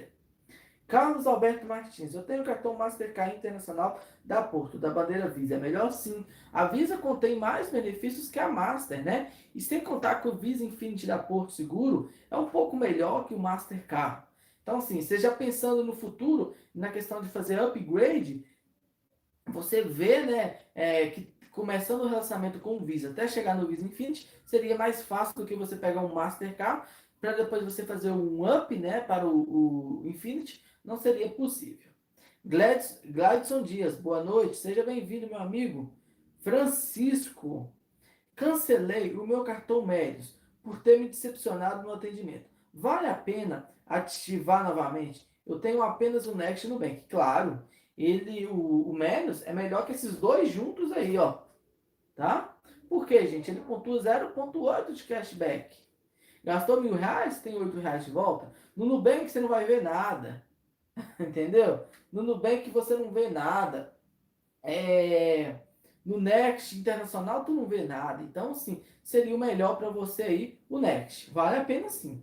Speaker 1: Carlos Alberto Martins, eu tenho cartão Mastercard Internacional da Porto, da bandeira Visa. É melhor sim. A Visa contém mais benefícios que a Master, né? E sem contar que o Visa Infinity da Porto Seguro é um pouco melhor que o Mastercard. Então, assim, seja pensando no futuro, na questão de fazer upgrade, você vê, né, é, que começando o relacionamento com o Visa até chegar no Visa Infinity, seria mais fácil do que você pegar um Mastercard para depois você fazer um up, né, para o, o Infinity não seria possível. Gladson, Gladson Dias, boa noite, seja bem-vindo, meu amigo. Francisco, cancelei o meu cartão Médios por ter me decepcionado no atendimento. Vale a pena ativar novamente? Eu tenho apenas o Next no Bank. Claro, ele, o, o Médios é melhor que esses dois juntos aí, ó. Tá? Por quê, gente? Ele pontua 0,8 de cashback. Gastou mil reais, tem oito reais de volta. No Nubank você não vai ver nada. (laughs) Entendeu? No Nubank você não vê nada. É... No Next Internacional tu não vê nada. Então, assim, seria o melhor para você aí o Next. Vale a pena sim.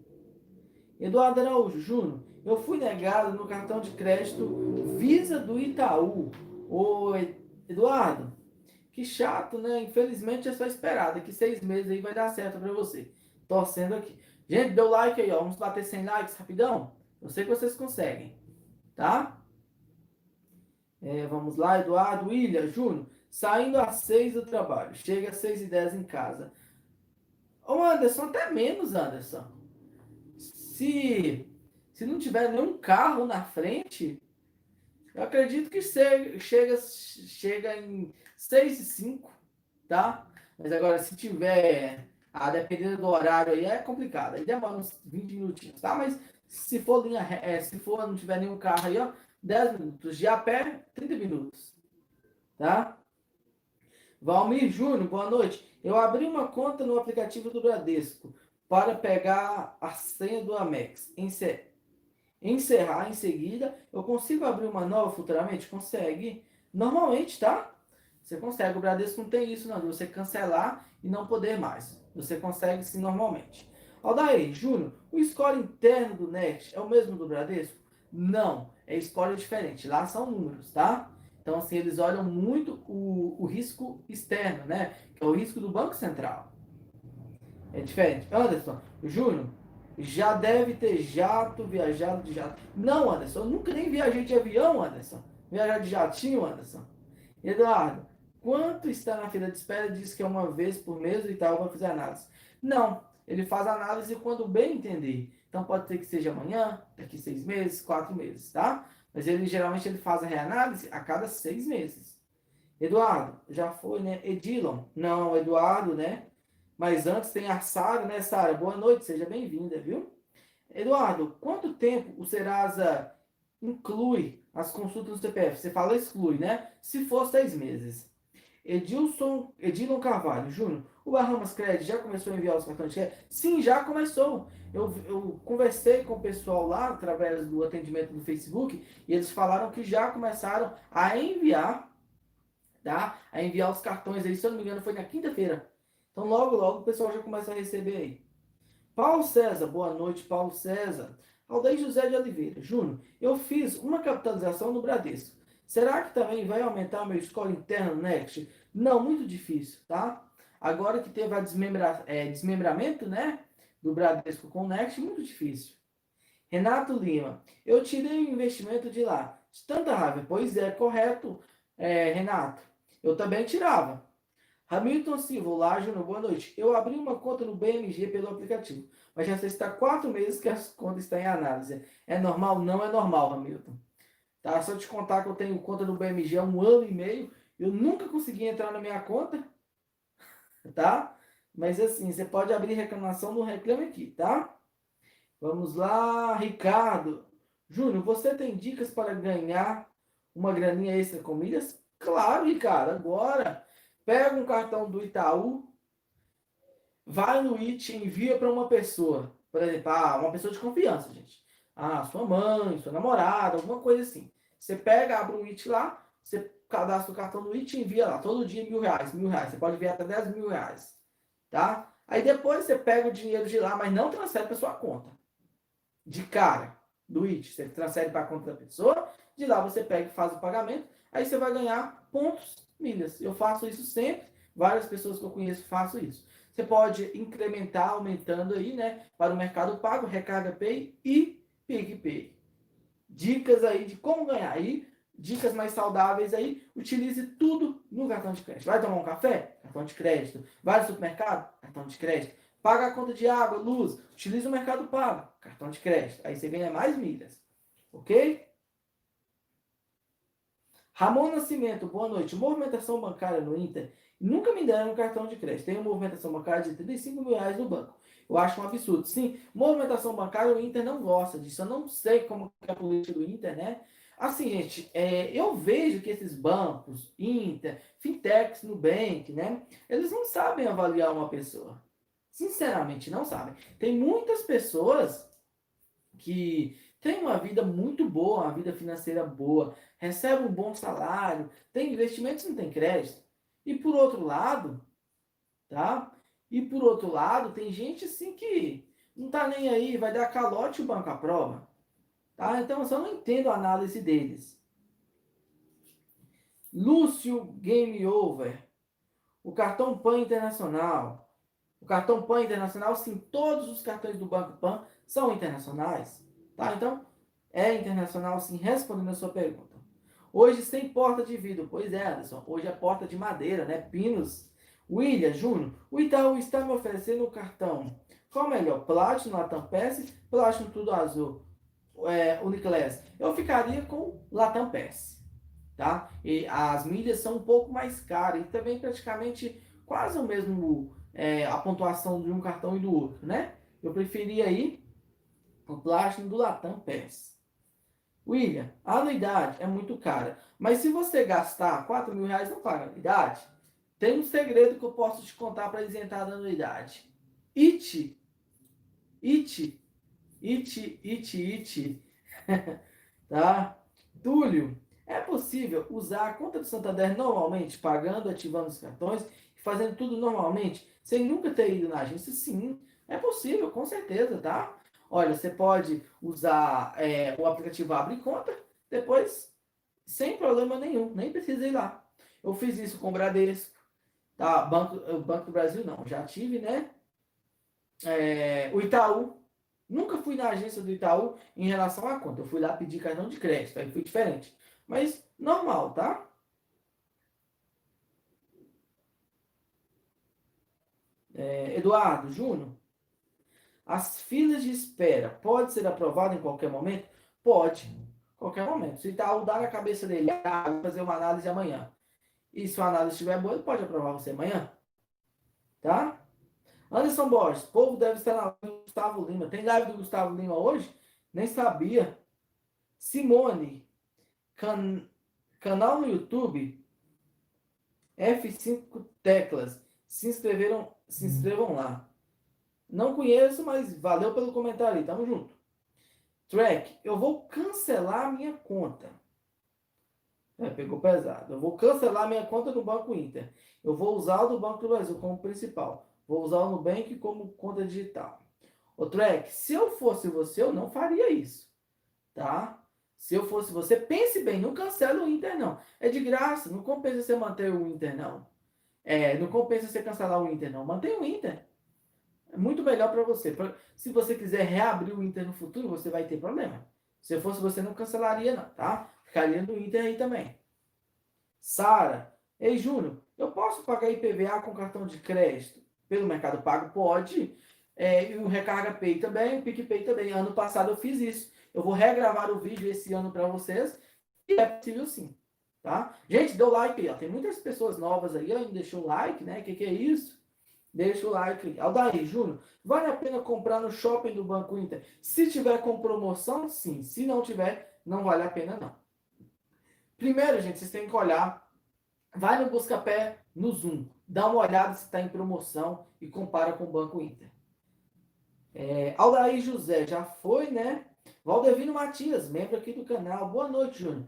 Speaker 1: Eduardo Araújo Júnior, eu fui negado no cartão de crédito Visa do Itaú. Ô, Eduardo, que chato, né? Infelizmente é só esperar. Daqui seis meses aí vai dar certo para você. Torcendo aqui. Gente, deu like aí, ó. Vamos bater 100 likes rapidão? Eu sei que vocês conseguem tá? É, vamos lá, Eduardo, William, Júnior, saindo às seis do trabalho, chega às seis e dez em casa. Ô Anderson, até menos, Anderson. Se, se não tiver nenhum carro na frente, eu acredito que chega, chega, chega em seis e cinco, tá? Mas agora, se tiver, a dependendo do horário aí, é complicado. Aí demora uns 20 minutinhos, tá? Mas se for linha, é, se for não tiver nenhum carro aí, ó, 10 minutos. De a pé, 30 minutos. Tá? Valmir Júnior, boa noite. Eu abri uma conta no aplicativo do Bradesco para pegar a senha do Amex. Encerrar em seguida, eu consigo abrir uma nova futuramente? Consegue. Normalmente, tá? Você consegue. O Bradesco não tem isso, não. Você cancelar e não poder mais. Você consegue sim normalmente. Aldair, Júnior, o score interno do Next é o mesmo do Bradesco? Não, é score diferente. Lá são números, tá? Então, assim, eles olham muito o, o risco externo, né? Que é o risco do Banco Central. É diferente. Anderson, Júnior, já deve ter jato, viajado de jato. Não, Anderson, eu nunca nem viajei de avião, Anderson. Viajar de jatinho, Anderson. Eduardo, quanto está na fila de espera? Diz que é uma vez por mês e tal, vai fazer análise. Não, ele faz análise quando bem entender. Então pode ser que seja amanhã, daqui seis meses, quatro meses, tá? Mas ele geralmente ele faz a reanálise a cada seis meses. Eduardo, já foi, né? Edilon, não, Eduardo, né? Mas antes tem a Sara, né, Sara? Boa noite, seja bem-vinda, viu? Eduardo, quanto tempo o Serasa inclui as consultas do CPF? Você fala exclui, né? Se for seis meses. Edilson, Edilon Carvalho, Júnior, o Bahamas Credit já começou a enviar os cartões de crédito? Sim, já começou. Eu, eu conversei com o pessoal lá, através do atendimento do Facebook, e eles falaram que já começaram a enviar, tá? A enviar os cartões aí, se eu não me engano, foi na quinta-feira. Então, logo, logo, o pessoal já começa a receber aí. Paulo César, boa noite, Paulo César. Aldeia José de Oliveira. Júnior, eu fiz uma capitalização no Bradesco. Será que também vai aumentar o meu score interno no Next? Não, muito difícil, tá? Agora que teve a desmembra, é, desmembramento, né? Do Bradesco Next, muito difícil. Renato Lima, eu tirei o investimento de lá. De tanta raiva. Pois é, correto, é, Renato. Eu também tirava. Hamilton Silva, olá, Júnior, boa noite. Eu abri uma conta no BMG pelo aplicativo, mas já está quatro meses que a conta está em análise. É normal? Não é normal, Hamilton. Tá? Só te contar que eu tenho conta no BMG há um ano e meio. Eu nunca consegui entrar na minha conta tá? Mas assim, você pode abrir reclamação no Reclame Aqui, tá? Vamos lá, Ricardo. Júnior, você tem dicas para ganhar uma graninha extra com milhas? Claro, Ricardo, agora. Pega um cartão do Itaú, vai no IT envia para uma pessoa. Por exemplo, ah, uma pessoa de confiança, gente. Ah, sua mãe, sua namorada, alguma coisa assim. Você pega, abre um IT lá, você cadastra o cartão do IT e envia lá. Todo dia mil reais, mil reais. Você pode enviar até 10 mil reais. Tá? Aí depois você pega o dinheiro de lá, mas não transfere para sua conta. De cara, do IT. Você transfere para a conta da pessoa. De lá você pega e faz o pagamento. Aí você vai ganhar pontos, milhas. Eu faço isso sempre. Várias pessoas que eu conheço faço isso. Você pode incrementar, aumentando aí, né? Para o Mercado Pago, Recarga Pay e PicPay. Dicas aí de como ganhar. Aí dicas mais saudáveis aí, utilize tudo no cartão de crédito. Vai tomar um café? Cartão de crédito. Vai no supermercado? Cartão de crédito. Paga a conta de água, luz, utilize o mercado pago, cartão de crédito. Aí você ganha mais milhas. Ok? Ramon Nascimento, boa noite. Movimentação bancária no Inter. Nunca me deram um cartão de crédito. Uma movimentação bancária de 35 mil reais no banco. Eu acho um absurdo. Sim, movimentação bancária, o Inter não gosta disso. Eu não sei como é a política do Inter, né? Assim, gente, é, eu vejo que esses bancos, Inter, Fintechs, Nubank, né? Eles não sabem avaliar uma pessoa. Sinceramente, não sabem. Tem muitas pessoas que têm uma vida muito boa, uma vida financeira boa, recebem um bom salário, tem investimentos não tem crédito. E por outro lado, tá? E por outro lado, tem gente assim que não tá nem aí, vai dar calote o banco aprova. Tá? Então, eu só não entendo a análise deles. Lúcio Game Over. O cartão PAN Internacional. O cartão PAN Internacional, sim, todos os cartões do Banco PAN são internacionais. Tá? Então, é internacional, sim, respondendo a sua pergunta. Hoje sem porta de vidro. Pois é, Anderson. Hoje é porta de madeira, né? Pinos. William Júnior, o Itaú está me oferecendo o cartão. Qual melhor? Platinum, Latam PS, Platinum tudo azul é, Uniclass? Eu ficaria com Latam Pass, tá? E as milhas são um pouco mais caras e também praticamente quase o mesmo é, a pontuação de um cartão e do outro, né? Eu preferia aí o Platinum do Latam Pass. William, a anuidade é muito cara, mas se você gastar 4 mil reais, não paga anuidade? Tem um segredo que eu posso te contar para isentar da anuidade. IT, IT, IT, IT, IT, (laughs) tá? Túlio, é possível usar a conta do Santander normalmente, pagando, ativando os cartões fazendo tudo normalmente, sem nunca ter ido na agência? Sim, é possível, com certeza, tá? Olha, você pode usar é, o aplicativo Abre Conta, depois, sem problema nenhum, nem precisa ir lá. Eu fiz isso com o Bradesco, tá? Banco, Banco do Brasil não, já tive, né? É, o Itaú, nunca fui na agência do Itaú em relação à conta. Eu fui lá pedir cartão de crédito, aí foi diferente. Mas normal, tá? É, Eduardo, Júnior, as filas de espera pode ser aprovado em qualquer momento? Pode, qualquer momento. Se Itaú dá na cabeça dele, ah, vou fazer uma análise amanhã. E se a análise estiver boa, ele pode aprovar você amanhã. Tá? Anderson Borges, povo deve estar na live do Gustavo Lima. Tem live do Gustavo Lima hoje? Nem sabia. Simone, can, canal no YouTube, F5 teclas. Se inscreveram, se inscrevam lá. Não conheço, mas valeu pelo comentário aí. Tamo junto. Track, eu vou cancelar a minha conta. É, pegou pesado. Eu vou cancelar minha conta no Banco Inter. Eu vou usar o do Banco do Brasil como principal. Vou usar o Nubank como conta digital. O Track, se eu fosse você, eu não faria isso. Tá? Se eu fosse você, pense bem, não cancela o Inter, não. É de graça, não compensa você manter o Inter, não. É, não compensa você cancelar o Inter, não. Mantém o Inter. É muito melhor para você. Se você quiser reabrir o Inter no futuro, você vai ter problema. Se eu fosse você, não cancelaria, não, tá? Ficaria no Inter aí também. Sara, ei, Júnior, eu posso pagar IPVA com cartão de crédito pelo Mercado Pago? Pode. É, e o Recarga Pay também, o PicPay também. Ano passado eu fiz isso. Eu vou regravar o vídeo esse ano para vocês. E é possível sim. Tá? Gente, deu like aí. Tem muitas pessoas novas aí, ó, deixou o like, né? O que, que é isso? Deixa o like. Aldair, Júnior, vale a pena comprar no shopping do Banco Inter? Se tiver com promoção, sim. Se não tiver, não vale a pena, não. Primeiro, gente, vocês têm que olhar. Vai no Buscapé, no Zoom. Dá uma olhada se está em promoção e compara com o Banco Inter. É, Aldair José, já foi, né? Valdevino Matias, membro aqui do canal. Boa noite, Júnior.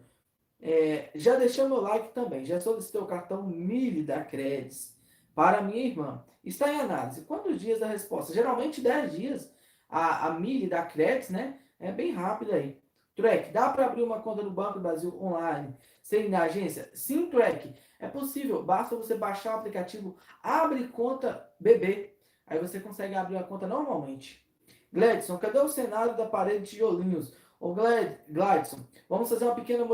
Speaker 1: É, já deixei o meu like também. Já solicitei o cartão MILI da Credis para minha irmã. Está em análise. Quantos dias da resposta? Geralmente 10 dias. A, a da Credis, né? É bem rápida aí. Track, dá para abrir uma conta no Banco do Brasil online sem ir na agência? Sim, Track. É possível. Basta você baixar o aplicativo Abre Conta BB. Aí você consegue abrir a conta normalmente. Gladson, cadê o cenário da parede de tijolinhos? Ô Glad, Gladson, vamos fazer uma pequena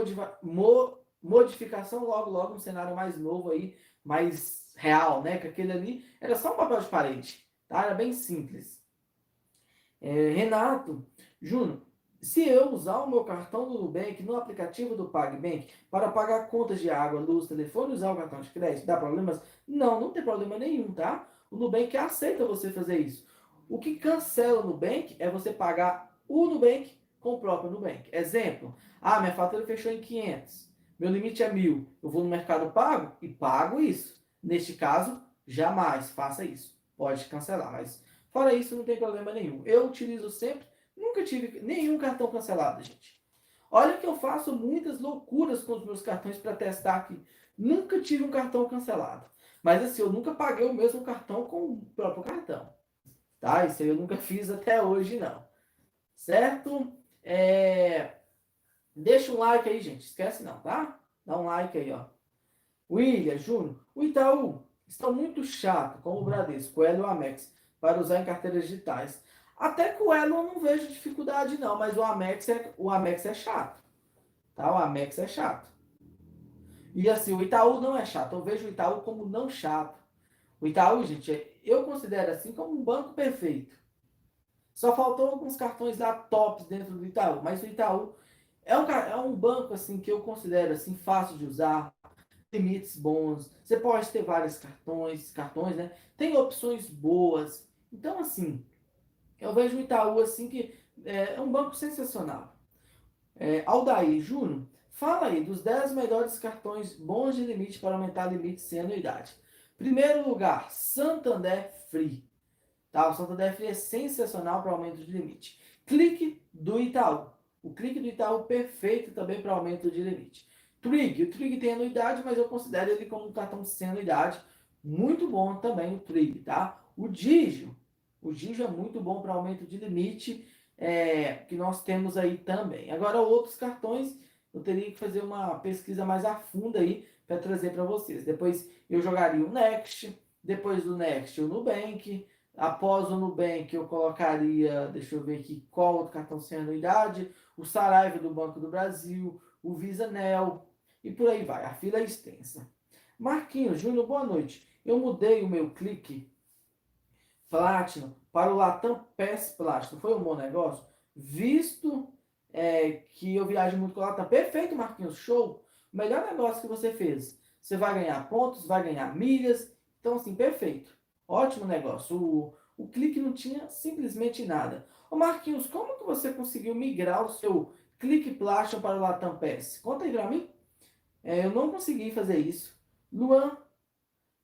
Speaker 1: mo modificação logo, logo, um cenário mais novo aí, mais real, né? Que aquele ali era só um papel de parede, tá? Era bem simples. É, Renato, Júnior, se eu usar o meu cartão do Nubank no aplicativo do PagBank para pagar contas de água, luz, telefone, usar o cartão de crédito, dá problemas? Não, não tem problema nenhum, tá? O Nubank aceita você fazer isso. O que cancela o Nubank é você pagar o Nubank com o próprio Nubank. Exemplo, ah, minha fatura fechou em 500, meu limite é mil, eu vou no Mercado Pago e pago isso. Neste caso, jamais faça isso. Pode cancelar, mas fora isso não tem problema nenhum. Eu utilizo sempre, nunca tive nenhum cartão cancelado, gente. Olha que eu faço muitas loucuras com os meus cartões para testar aqui. Nunca tive um cartão cancelado. Mas assim, eu nunca paguei o mesmo cartão com o próprio cartão. Tá? Isso eu nunca fiz até hoje, não. Certo? É... Deixa um like aí, gente. Esquece não, tá? Dá um like aí, ó. William, Júnior, o Itaú está muito chato com o Bradesco, o Elo e o Amex, para usar em carteiras digitais. Até que o Elo eu não vejo dificuldade, não, mas o Amex é, o Amex é chato. Tá? O Amex é chato. E assim, o Itaú não é chato. Eu vejo o Itaú como não chato. O Itaú, gente, eu considero assim como um banco perfeito. Só faltou alguns cartões lá tops dentro do Itaú, mas o Itaú é um, é um banco assim que eu considero assim fácil de usar, limites bons. Você pode ter vários cartões, cartões, né? Tem opções boas. Então assim, eu vejo o Itaú assim que é, é um banco sensacional. É, Aldair Júnior, fala aí dos 10 melhores cartões bons de limite para aumentar limite sem anuidade. Primeiro lugar, Santander Free. Tá? O Santander Free é sensacional para aumento de limite. Clique do Itaú. O clique do Itaú perfeito também para aumento de limite. Trig, o Trig tem anuidade, mas eu considero ele como um cartão sem anuidade. Muito bom também o Trig, tá? O Digio, o Digio é muito bom para aumento de limite, é, que nós temos aí também. Agora, outros cartões, eu teria que fazer uma pesquisa mais a fundo aí para trazer para vocês. Depois eu jogaria o Next, depois do Next o Nubank, após o Nubank eu colocaria, deixa eu ver aqui qual outro cartão sem anuidade, o Saraiva do Banco do Brasil, o Visa Nel e por aí vai. A fila é extensa. Marquinhos, Júnior, boa noite. Eu mudei o meu clique Platinum para o Latam PES Platinum. Foi um bom negócio? Visto é, que eu viajo muito com o Latam. Perfeito, Marquinhos, show. Melhor negócio que você fez. Você vai ganhar pontos, vai ganhar milhas. Então, assim, perfeito. Ótimo negócio. O, o clique não tinha simplesmente nada. Ô Marquinhos, como que você conseguiu migrar o seu clique Platinum para o Latam PES? Conta aí para mim. É, eu não consegui fazer isso. Luan,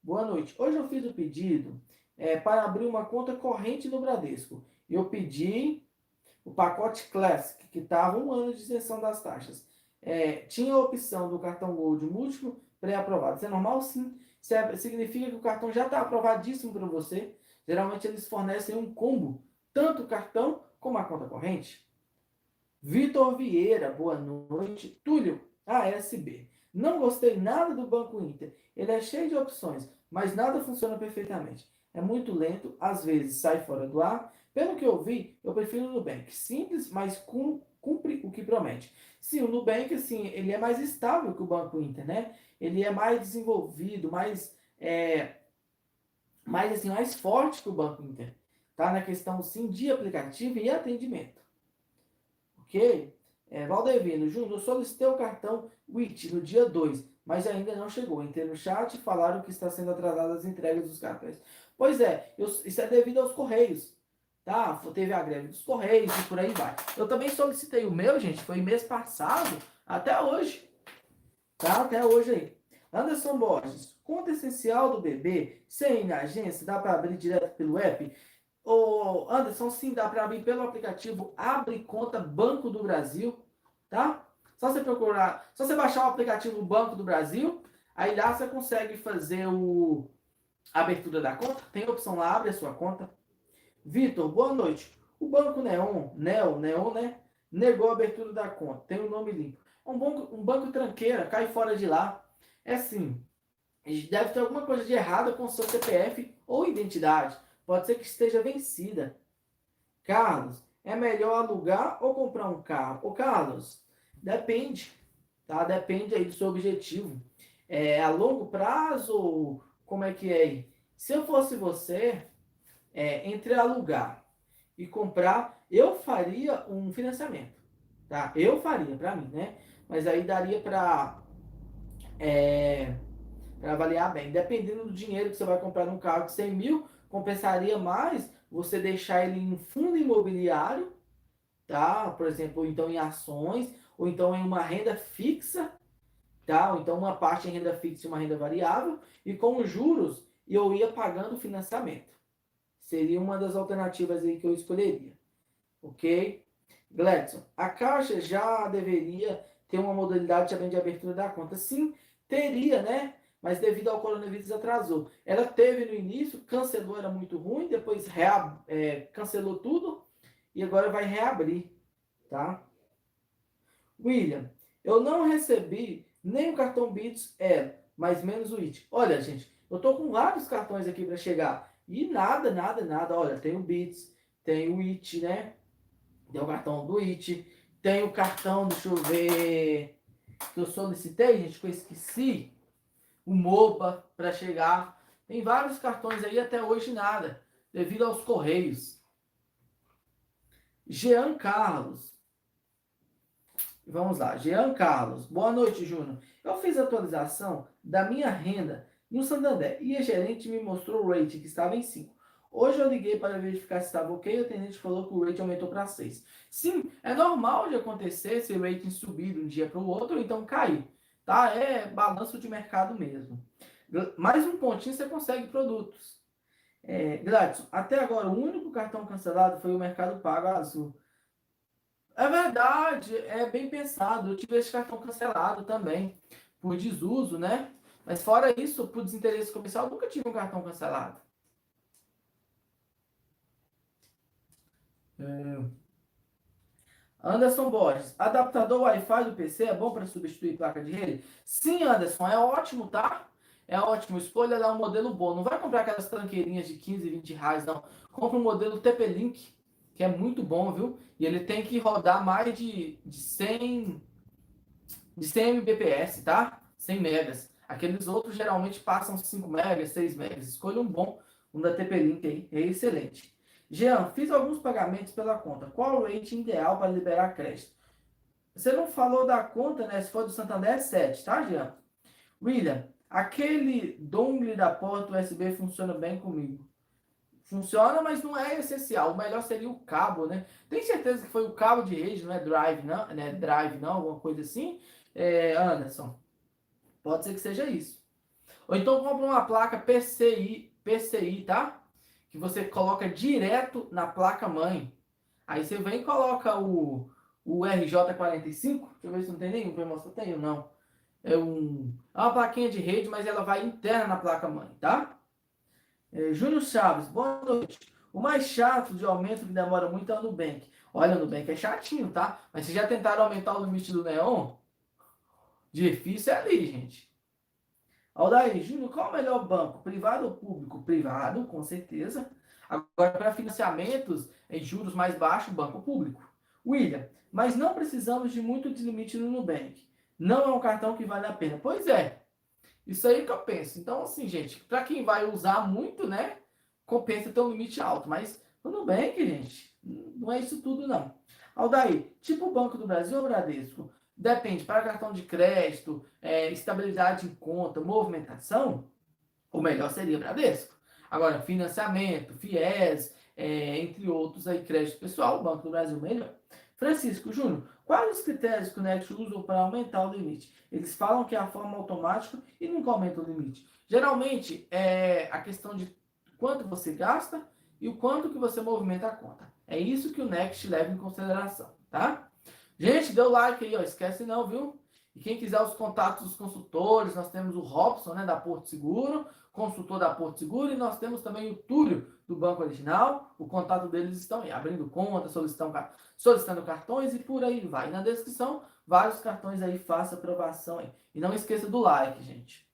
Speaker 1: boa noite. Hoje eu fiz o pedido é, para abrir uma conta corrente no Bradesco. Eu pedi o pacote Classic, que estava um ano de isenção das taxas. É, tinha a opção do cartão Gold múltiplo pré-aprovado. Isso é normal? Sim. É, significa que o cartão já está aprovadíssimo para você. Geralmente eles fornecem um combo, tanto o cartão como a conta corrente. Vitor Vieira, boa noite. Túlio, ASB. Não gostei nada do Banco Inter. Ele é cheio de opções, mas nada funciona perfeitamente. É muito lento, às vezes sai fora do ar. Pelo que eu vi, eu prefiro o Nubank. Simples, mas cumpre o que promete. Sim, o Nubank, assim, ele é mais estável que o Banco Inter, né? Ele é mais desenvolvido, mais, é, mais, assim, mais forte que o Banco Inter. Tá? Na questão, sim, de aplicativo e atendimento. Ok? É, Valdevino, Júnior, solicitei o cartão WIT no dia 2, mas ainda não chegou. Entrei no chat e falaram que está sendo atrasada as entregas dos cartões. Pois é, eu, isso é devido aos Correios. Tá? Teve a greve dos Correios e por aí vai. Eu também solicitei o meu, gente, foi mês passado, até hoje. Tá? Até hoje aí. Anderson Borges, conta essencial do bebê, sem agência, dá para abrir direto pelo app? Ô, Anderson, sim, dá para abrir pelo aplicativo Abre Conta Banco do Brasil, tá? Só você procurar, só você baixar o aplicativo Banco do Brasil, aí lá você consegue fazer o abertura da conta. Tem a opção lá, abre a sua conta. Vitor, boa noite. O Banco Neon, Neo, Neon, né? Negou a abertura da conta. Tem o um nome limpo. É um banco, um banco tranqueira, cai fora de lá. É assim, deve ter alguma coisa de errado com seu CPF ou identidade. Pode ser que esteja vencida. Carlos, é melhor alugar ou comprar um carro? Ô, Carlos, depende, tá? Depende aí do seu objetivo. É a longo prazo como é que é aí? Se eu fosse você, é, entre alugar e comprar, eu faria um financiamento, tá? Eu faria para mim, né? Mas aí daria para é, avaliar bem. Dependendo do dinheiro que você vai comprar num carro de 100 mil, compensaria mais você deixar ele em fundo imobiliário, tá? Por exemplo, ou então em ações, ou então em uma renda fixa, tá? Ou então uma parte em renda fixa e uma renda variável, e com juros eu ia pagando financiamento. Seria uma das alternativas aí que eu escolheria. Ok? Gladson, a Caixa já deveria ter uma modalidade também de abertura da conta. Sim, teria, né? mas devido ao coronavírus atrasou. Ela teve no início, cancelou, era muito ruim, depois rea, é, cancelou tudo e agora vai reabrir, tá? William, eu não recebi nem o cartão Bits é, mas menos o IT. Olha, gente, eu tô com vários cartões aqui para chegar e nada, nada, nada. Olha, tem o Bits, tem o IT, né? Tem o cartão do IT, tem o cartão, deixa eu ver, que eu solicitei, gente, que eu esqueci o MOBA para chegar. Tem vários cartões aí, até hoje nada, devido aos Correios. Jean Carlos. Vamos lá, Jean Carlos. Boa noite, Júnior. Eu fiz atualização da minha renda no Santander e a gerente me mostrou o rate que estava em 5. Hoje eu liguei para verificar se estava ok e o atendente falou que o rate aumentou para 6. Sim, é normal de acontecer esse rating subir de um dia para o outro ou então cair tá? É balanço de mercado mesmo. Mais um pontinho você consegue produtos. É, Gladson, até agora o único cartão cancelado foi o Mercado Pago Azul. É verdade, é bem pensado. Eu tive esse cartão cancelado também, por desuso, né? Mas fora isso, por desinteresse comercial, nunca tive um cartão cancelado. É... Anderson Borges, adaptador Wi-Fi do PC é bom para substituir placa de rede? Sim, Anderson, é ótimo, tá? É ótimo. Escolha lá um modelo bom. Não vai comprar aquelas tranqueirinhas de 15, 20 reais, não. Compre um modelo TP-Link, que é muito bom, viu? E ele tem que rodar mais de, de 100 de 100 Mbps, tá? 100 megas. Aqueles outros geralmente passam 5 megas, 6 megas. Escolha um bom, um da TP-Link aí, é excelente. Jean, fiz alguns pagamentos pela conta. Qual o rate ideal para liberar crédito? Você não falou da conta, né? Se for do Santander, é 7, tá, Jean? William, aquele dongle da porta USB funciona bem comigo. Funciona, mas não é essencial. O melhor seria o cabo, né? Tem certeza que foi o cabo de rede, não é drive, não? Né? Drive, não? Alguma coisa assim? É, Anderson. Pode ser que seja isso. Ou então compra uma placa PCI, PCI, tá? Que você coloca direto na placa mãe. Aí você vem e coloca o, o RJ45. Deixa eu ver se não tem nenhum para mostrar. Tenho, não. É, um, é uma plaquinha de rede, mas ela vai interna na placa mãe, tá? É, Júnior Chaves, boa noite. O mais chato de aumento que demora muito é o Nubank. Olha, o Nubank é chatinho, tá? Mas vocês já tentaram aumentar o limite do Neon? Difícil é ali, gente. Aldair, Júnior, qual o melhor banco? Privado ou público? Privado, com certeza. Agora, para financiamentos em juros mais baixos, banco público. William, mas não precisamos de muito de limite no Nubank. Não é um cartão que vale a pena. Pois é. Isso aí que eu penso. Então, assim, gente, para quem vai usar muito, né? Compensa ter um limite alto. Mas no Nubank, gente, não é isso tudo, não. Aldair, tipo o Banco do Brasil ou Bradesco? Depende, para cartão de crédito, é, estabilidade em conta, movimentação, o melhor seria Bradesco. Agora, financiamento, FIES, é, entre outros aí, crédito pessoal, Banco do Brasil melhor. Francisco Júnior, quais os critérios que o Next usa para aumentar o limite? Eles falam que é a forma automática e nunca aumenta o limite. Geralmente, é a questão de quanto você gasta e o quanto que você movimenta a conta. É isso que o Next leva em consideração, tá? Gente, deu like aí, ó. Esquece não, viu? E quem quiser os contatos dos consultores, nós temos o Robson, né, da Porto Seguro, consultor da Porto Seguro, e nós temos também o Túlio, do Banco Original. O contato deles estão aí, abrindo conta, solicitando, solicitando cartões e por aí vai. Na descrição, vários cartões aí, faça aprovação aí. E não esqueça do like, gente.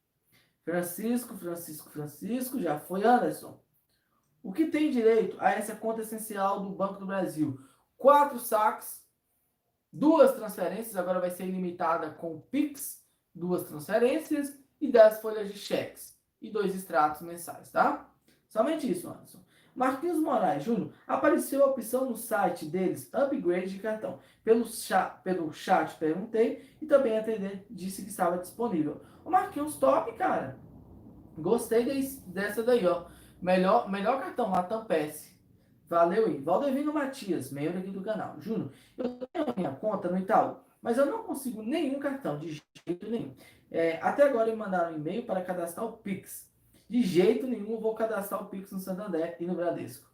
Speaker 1: Francisco, Francisco, Francisco, já foi Anderson. O que tem direito a essa conta essencial do Banco do Brasil? Quatro saques duas transferências, agora vai ser ilimitada com Pix, duas transferências e 10 folhas de cheques e dois extratos mensais, tá? Somente isso, Anderson. Marquinhos Moraes Júnior, apareceu a opção no site deles, upgrade de cartão. Pelo chat, pelo chat perguntei e também a disse que estava disponível. O Marquinhos top, cara. Gostei dessa daí, ó. Melhor, melhor cartão, Latam PS. Valeu aí. Valdevino Matias, membro aqui do canal. Júnior, eu tenho minha conta no Itaú, mas eu não consigo nenhum cartão, de jeito nenhum. É, até agora me mandaram um e-mail para cadastrar o Pix. De jeito nenhum vou cadastrar o Pix no Santander e no Bradesco.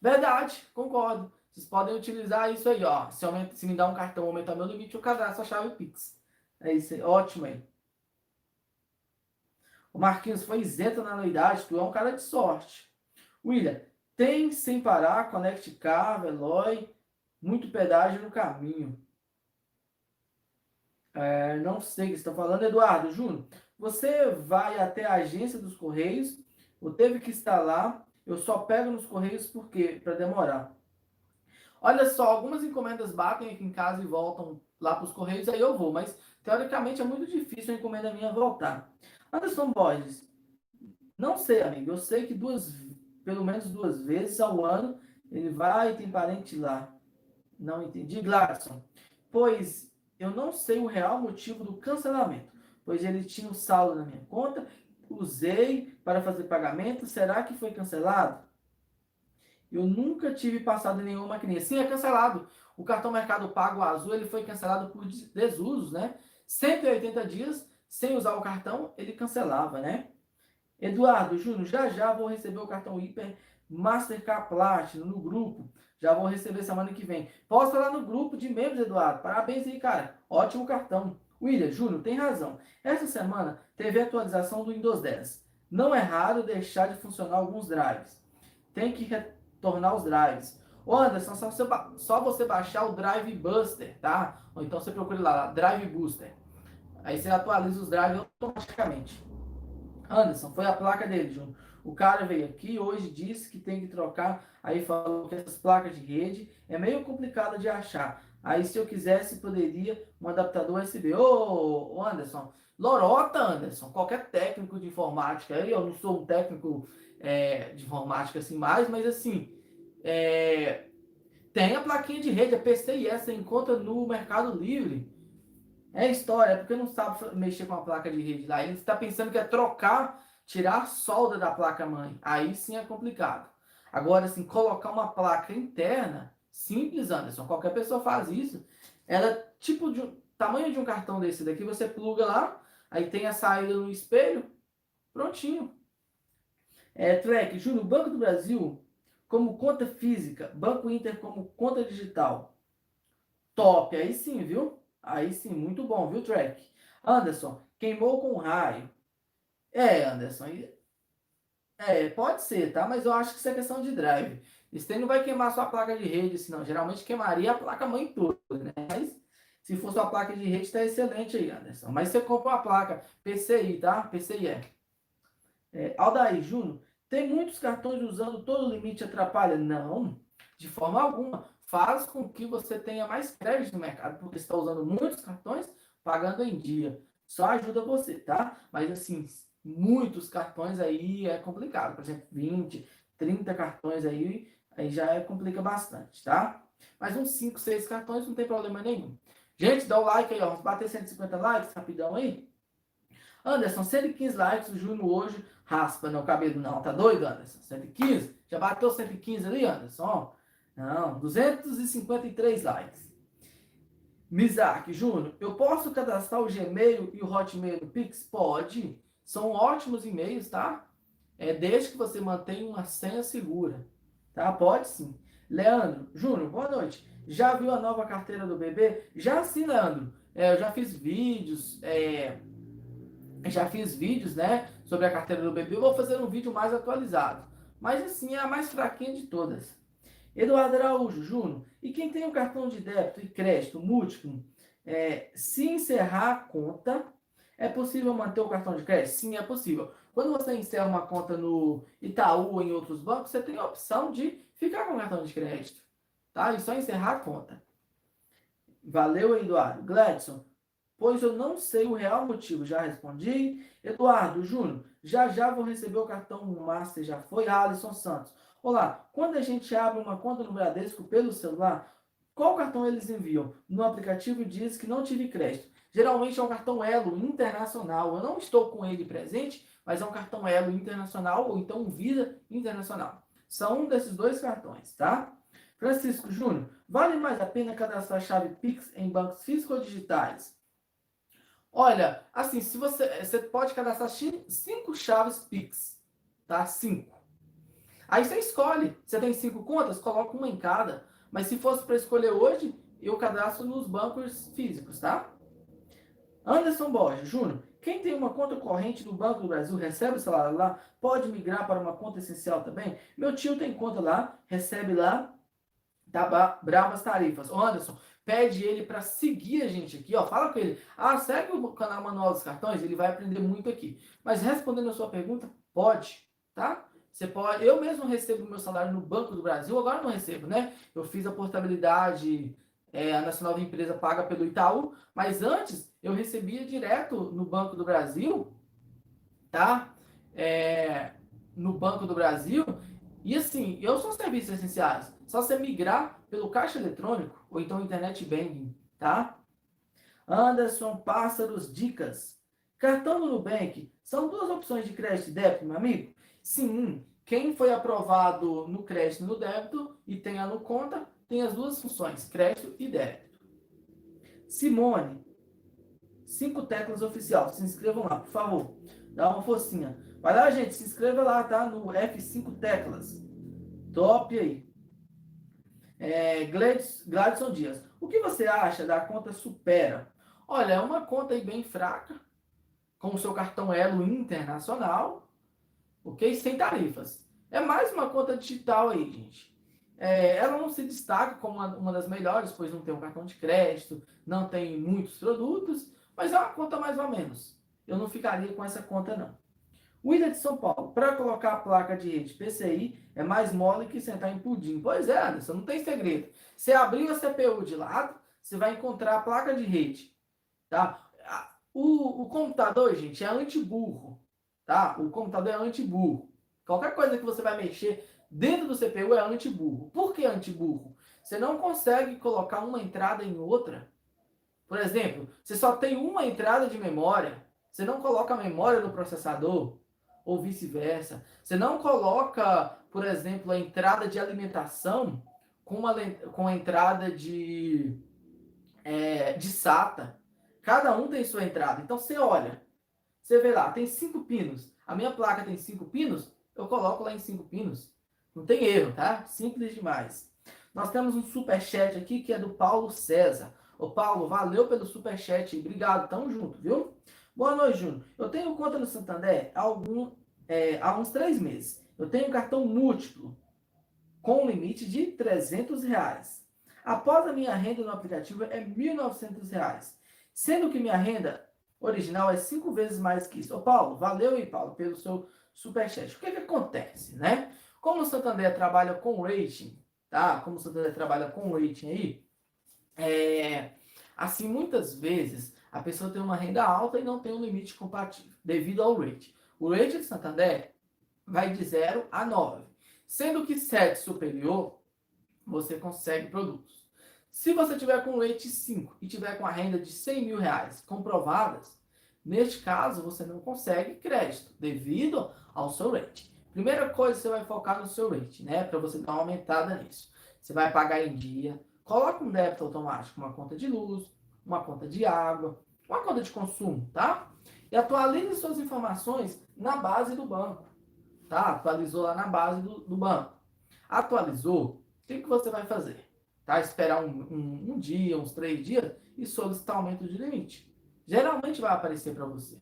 Speaker 1: Verdade, concordo. Vocês podem utilizar isso aí, ó. Se, aumenta, se me dá um cartão aumentar meu limite, eu cadastro a chave Pix. É isso aí, ótimo aí. O Marquinhos foi isento na anuidade, tu é um cara de sorte. William, tem sem parar, Connect Car, Veloy, muito pedágio no caminho. É, não sei o que está falando, Eduardo Júnior. Você vai até a agência dos Correios, ou teve que estar lá, eu só pego nos Correios porque para demorar. Olha só, algumas encomendas batem aqui em casa e voltam lá para os Correios, aí eu vou, mas teoricamente é muito difícil a encomenda minha voltar. Anderson Borges, não sei, amigo, eu sei que duas pelo menos duas vezes ao ano, ele vai e tem parente lá. Não entendi, Gladson. Pois eu não sei o real motivo do cancelamento, pois ele tinha o um saldo na minha conta, usei para fazer pagamento, será que foi cancelado? Eu nunca tive passado em nenhuma maquininha. Sim, é cancelado. O cartão Mercado Pago Azul, ele foi cancelado por desusos, né? 180 dias sem usar o cartão, ele cancelava, né? Eduardo, Júnior, já já vou receber o cartão Hiper Mastercard Platinum no grupo. Já vou receber semana que vem. Posta lá no grupo de membros, Eduardo. Parabéns aí, cara. Ótimo cartão. William, Júnior, tem razão. Essa semana teve atualização do Windows 10. Não é raro deixar de funcionar alguns drives. Tem que retornar os drives. Ô Anderson, só você, só você baixar o Drive Buster, tá? Ou então você procura lá, Drive Booster. Aí você atualiza os drives automaticamente. Anderson, foi a placa dele, Júnior. O cara veio aqui, hoje disse que tem que trocar, aí falou que essas placas de rede é meio complicado de achar. Aí se eu quisesse, poderia um adaptador USB. Ô, Anderson, lorota, Anderson, qualquer técnico de informática, aí eu não sou um técnico é, de informática assim mais, mas assim, é, tem a plaquinha de rede, a PCIe, você encontra no Mercado Livre. É história, é porque não sabe mexer com a placa de rede lá. Ele está pensando que é trocar tirar a solda da placa-mãe. Aí sim é complicado. Agora, assim, colocar uma placa interna, simples, Anderson. Qualquer pessoa faz isso. Ela tipo de um tamanho de um cartão desse daqui, você pluga lá, aí tem a saída no espelho, prontinho. É, Trek, Júnior, Banco do Brasil como conta física, Banco Inter como conta digital. Top, aí sim, viu? Aí sim, muito bom, viu, Trek? Anderson, queimou com raio. É, Anderson. É, pode ser, tá? Mas eu acho que isso é questão de drive. Isso aí não vai queimar sua placa de rede, senão geralmente queimaria a placa mãe toda, né? Mas se for sua placa de rede, está excelente aí, Anderson. Mas você compra uma placa PCI, tá? PCI é. é Aldair Júnior, tem muitos cartões usando todo o limite atrapalha? Não, de forma alguma. Faz com que você tenha mais crédito no mercado, porque está usando muitos cartões pagando em dia. Só ajuda você, tá? Mas assim, muitos cartões aí é complicado. Por exemplo, 20, 30 cartões aí, aí já complica bastante, tá? Mas uns 5, 6 cartões não tem problema nenhum. Gente, dá o like aí, ó. Vamos bater 150 likes rapidão aí. Anderson, 115 likes, o Júnior hoje raspa no cabelo. Não, tá doido, Anderson? 115? Já bateu 115 ali, Anderson? Não, 253 likes. Mizak, Júnior, eu posso cadastrar o Gmail e o Hotmail do Pix? Pode. São ótimos e-mails, tá? É desde que você mantenha uma senha segura, tá? Pode sim. Leandro, Júnior, boa noite. Já viu a nova carteira do bebê? Já sim, Leandro. É, eu já fiz vídeos, é, já fiz vídeos, né, sobre a carteira do bebê. Eu vou fazer um vídeo mais atualizado. Mas assim, é a mais fraquinha de todas. Eduardo Araújo, Júnior, e quem tem um cartão de débito e crédito múltiplo, é, se encerrar a conta, é possível manter o cartão de crédito? Sim, é possível. Quando você encerra uma conta no Itaú ou em outros bancos, você tem a opção de ficar com o cartão de crédito. Tá? E só encerrar a conta. Valeu, Eduardo. Gladson, pois eu não sei o real motivo. Já respondi. Eduardo, Júnior, já já vou receber o cartão Master. Já foi. Alisson Santos. Olá, quando a gente abre uma conta no Bradesco pelo celular, qual cartão eles enviam? No aplicativo diz que não tive crédito. Geralmente é um cartão Elo internacional. Eu não estou com ele presente, mas é um cartão Elo internacional ou então Visa internacional. São um desses dois cartões, tá? Francisco Júnior, vale mais a pena cadastrar chave Pix em bancos físicos ou digitais? Olha, assim, se você, você pode cadastrar cinco chaves Pix, tá? Cinco. Aí você escolhe. Você tem cinco contas, coloca uma em cada. Mas se fosse para escolher hoje, eu cadastro nos bancos físicos, tá? Anderson Borges, Júnior, quem tem uma conta corrente no Banco do Brasil, recebe o salário lá, pode migrar para uma conta essencial também? Meu tio tem conta lá, recebe lá, tá bravas tarifas. Anderson, pede ele para seguir a gente aqui, ó, fala com ele. Ah, segue o canal Manual dos Cartões, ele vai aprender muito aqui. Mas respondendo a sua pergunta, pode, tá? Você pode, eu mesmo recebo meu salário no Banco do Brasil, agora não recebo, né? Eu fiz a portabilidade é, a Nacional de Empresa paga pelo Itaú, mas antes eu recebia direto no Banco do Brasil, tá? É, no Banco do Brasil, e assim, eu sou serviços essenciais. Só você migrar pelo caixa eletrônico ou então internet banking, tá? Anderson Pássaros Dicas. Cartão do Nubank são duas opções de crédito e débito, meu amigo? Sim, quem foi aprovado no crédito e no débito e tem a no conta, tem as duas funções, crédito e débito. Simone, cinco teclas oficial. Se inscrevam lá, por favor. Dá uma forcinha. Vai lá, gente, se inscreva lá, tá? No F5 Teclas. Top aí. É, Gladson Dias. O que você acha da conta Supera? Olha, é uma conta aí bem fraca, com o seu cartão Elo Internacional, ok? Sem tarifas. É mais uma conta digital aí, gente. É, ela não se destaca como uma, uma, das melhores, pois não tem um cartão de crédito, não tem muitos produtos, mas é uma conta mais ou menos. Eu não ficaria com essa conta, não. William de São Paulo, para colocar a placa de rede PCI é mais mole que sentar em pudim. Pois é, Anderson, não tem segredo. Você abriu a CPU de lado, você vai encontrar a placa de rede. Tá? O, o computador, gente, é anti-burro. Tá? O computador é anti-burro. Qualquer coisa que você vai mexer dentro do CPU é anti-burro. Por que anti-burro? Você não consegue colocar uma entrada em outra. Por exemplo, você só tem uma entrada de memória. Você não coloca a memória no processador ou vice-versa. Você não coloca, por exemplo, a entrada de alimentação com, uma, com a entrada de, é, de SATA. Cada um tem sua entrada. Então você olha, você vê lá, tem cinco pinos. A minha placa tem cinco pinos, eu coloco lá em cinco pinos. Não tem erro, tá? Simples demais. Nós temos um super chat aqui que é do Paulo César. Ô Paulo, valeu pelo super chat. Obrigado, tamo junto, viu? Boa noite, Júnior. Eu tenho conta no Santander há, algum, é, há uns três meses. Eu tenho cartão múltiplo com limite de 300 reais. Após a minha renda no aplicativo é 1.900 reais. Sendo que minha renda original é cinco vezes mais que isso. Ô, Paulo, valeu aí, Paulo, pelo seu superchat. O que, que acontece, né? Como o Santander trabalha com rating, tá? Como o Santander trabalha com rating aí, é, assim, muitas vezes a pessoa tem uma renda alta e não tem um limite compatível, devido ao rate. O rate de Santander vai de 0 a 9, sendo que 7 superior, você consegue produtos. Se você tiver com rate 5 e tiver com a renda de 100 mil reais comprovadas, neste caso você não consegue crédito, devido ao seu rate. Primeira coisa, você vai focar no seu rate, né? Para você dar uma aumentada nisso. Você vai pagar em dia, coloca um débito automático, uma conta de luz, uma conta de água, uma conta de consumo, tá? E atualize suas informações na base do banco, tá? Atualizou lá na base do, do banco. Atualizou, o que, que você vai fazer? Tá? Esperar um, um, um dia, uns três dias e solicitar aumento de limite. Geralmente vai aparecer para você,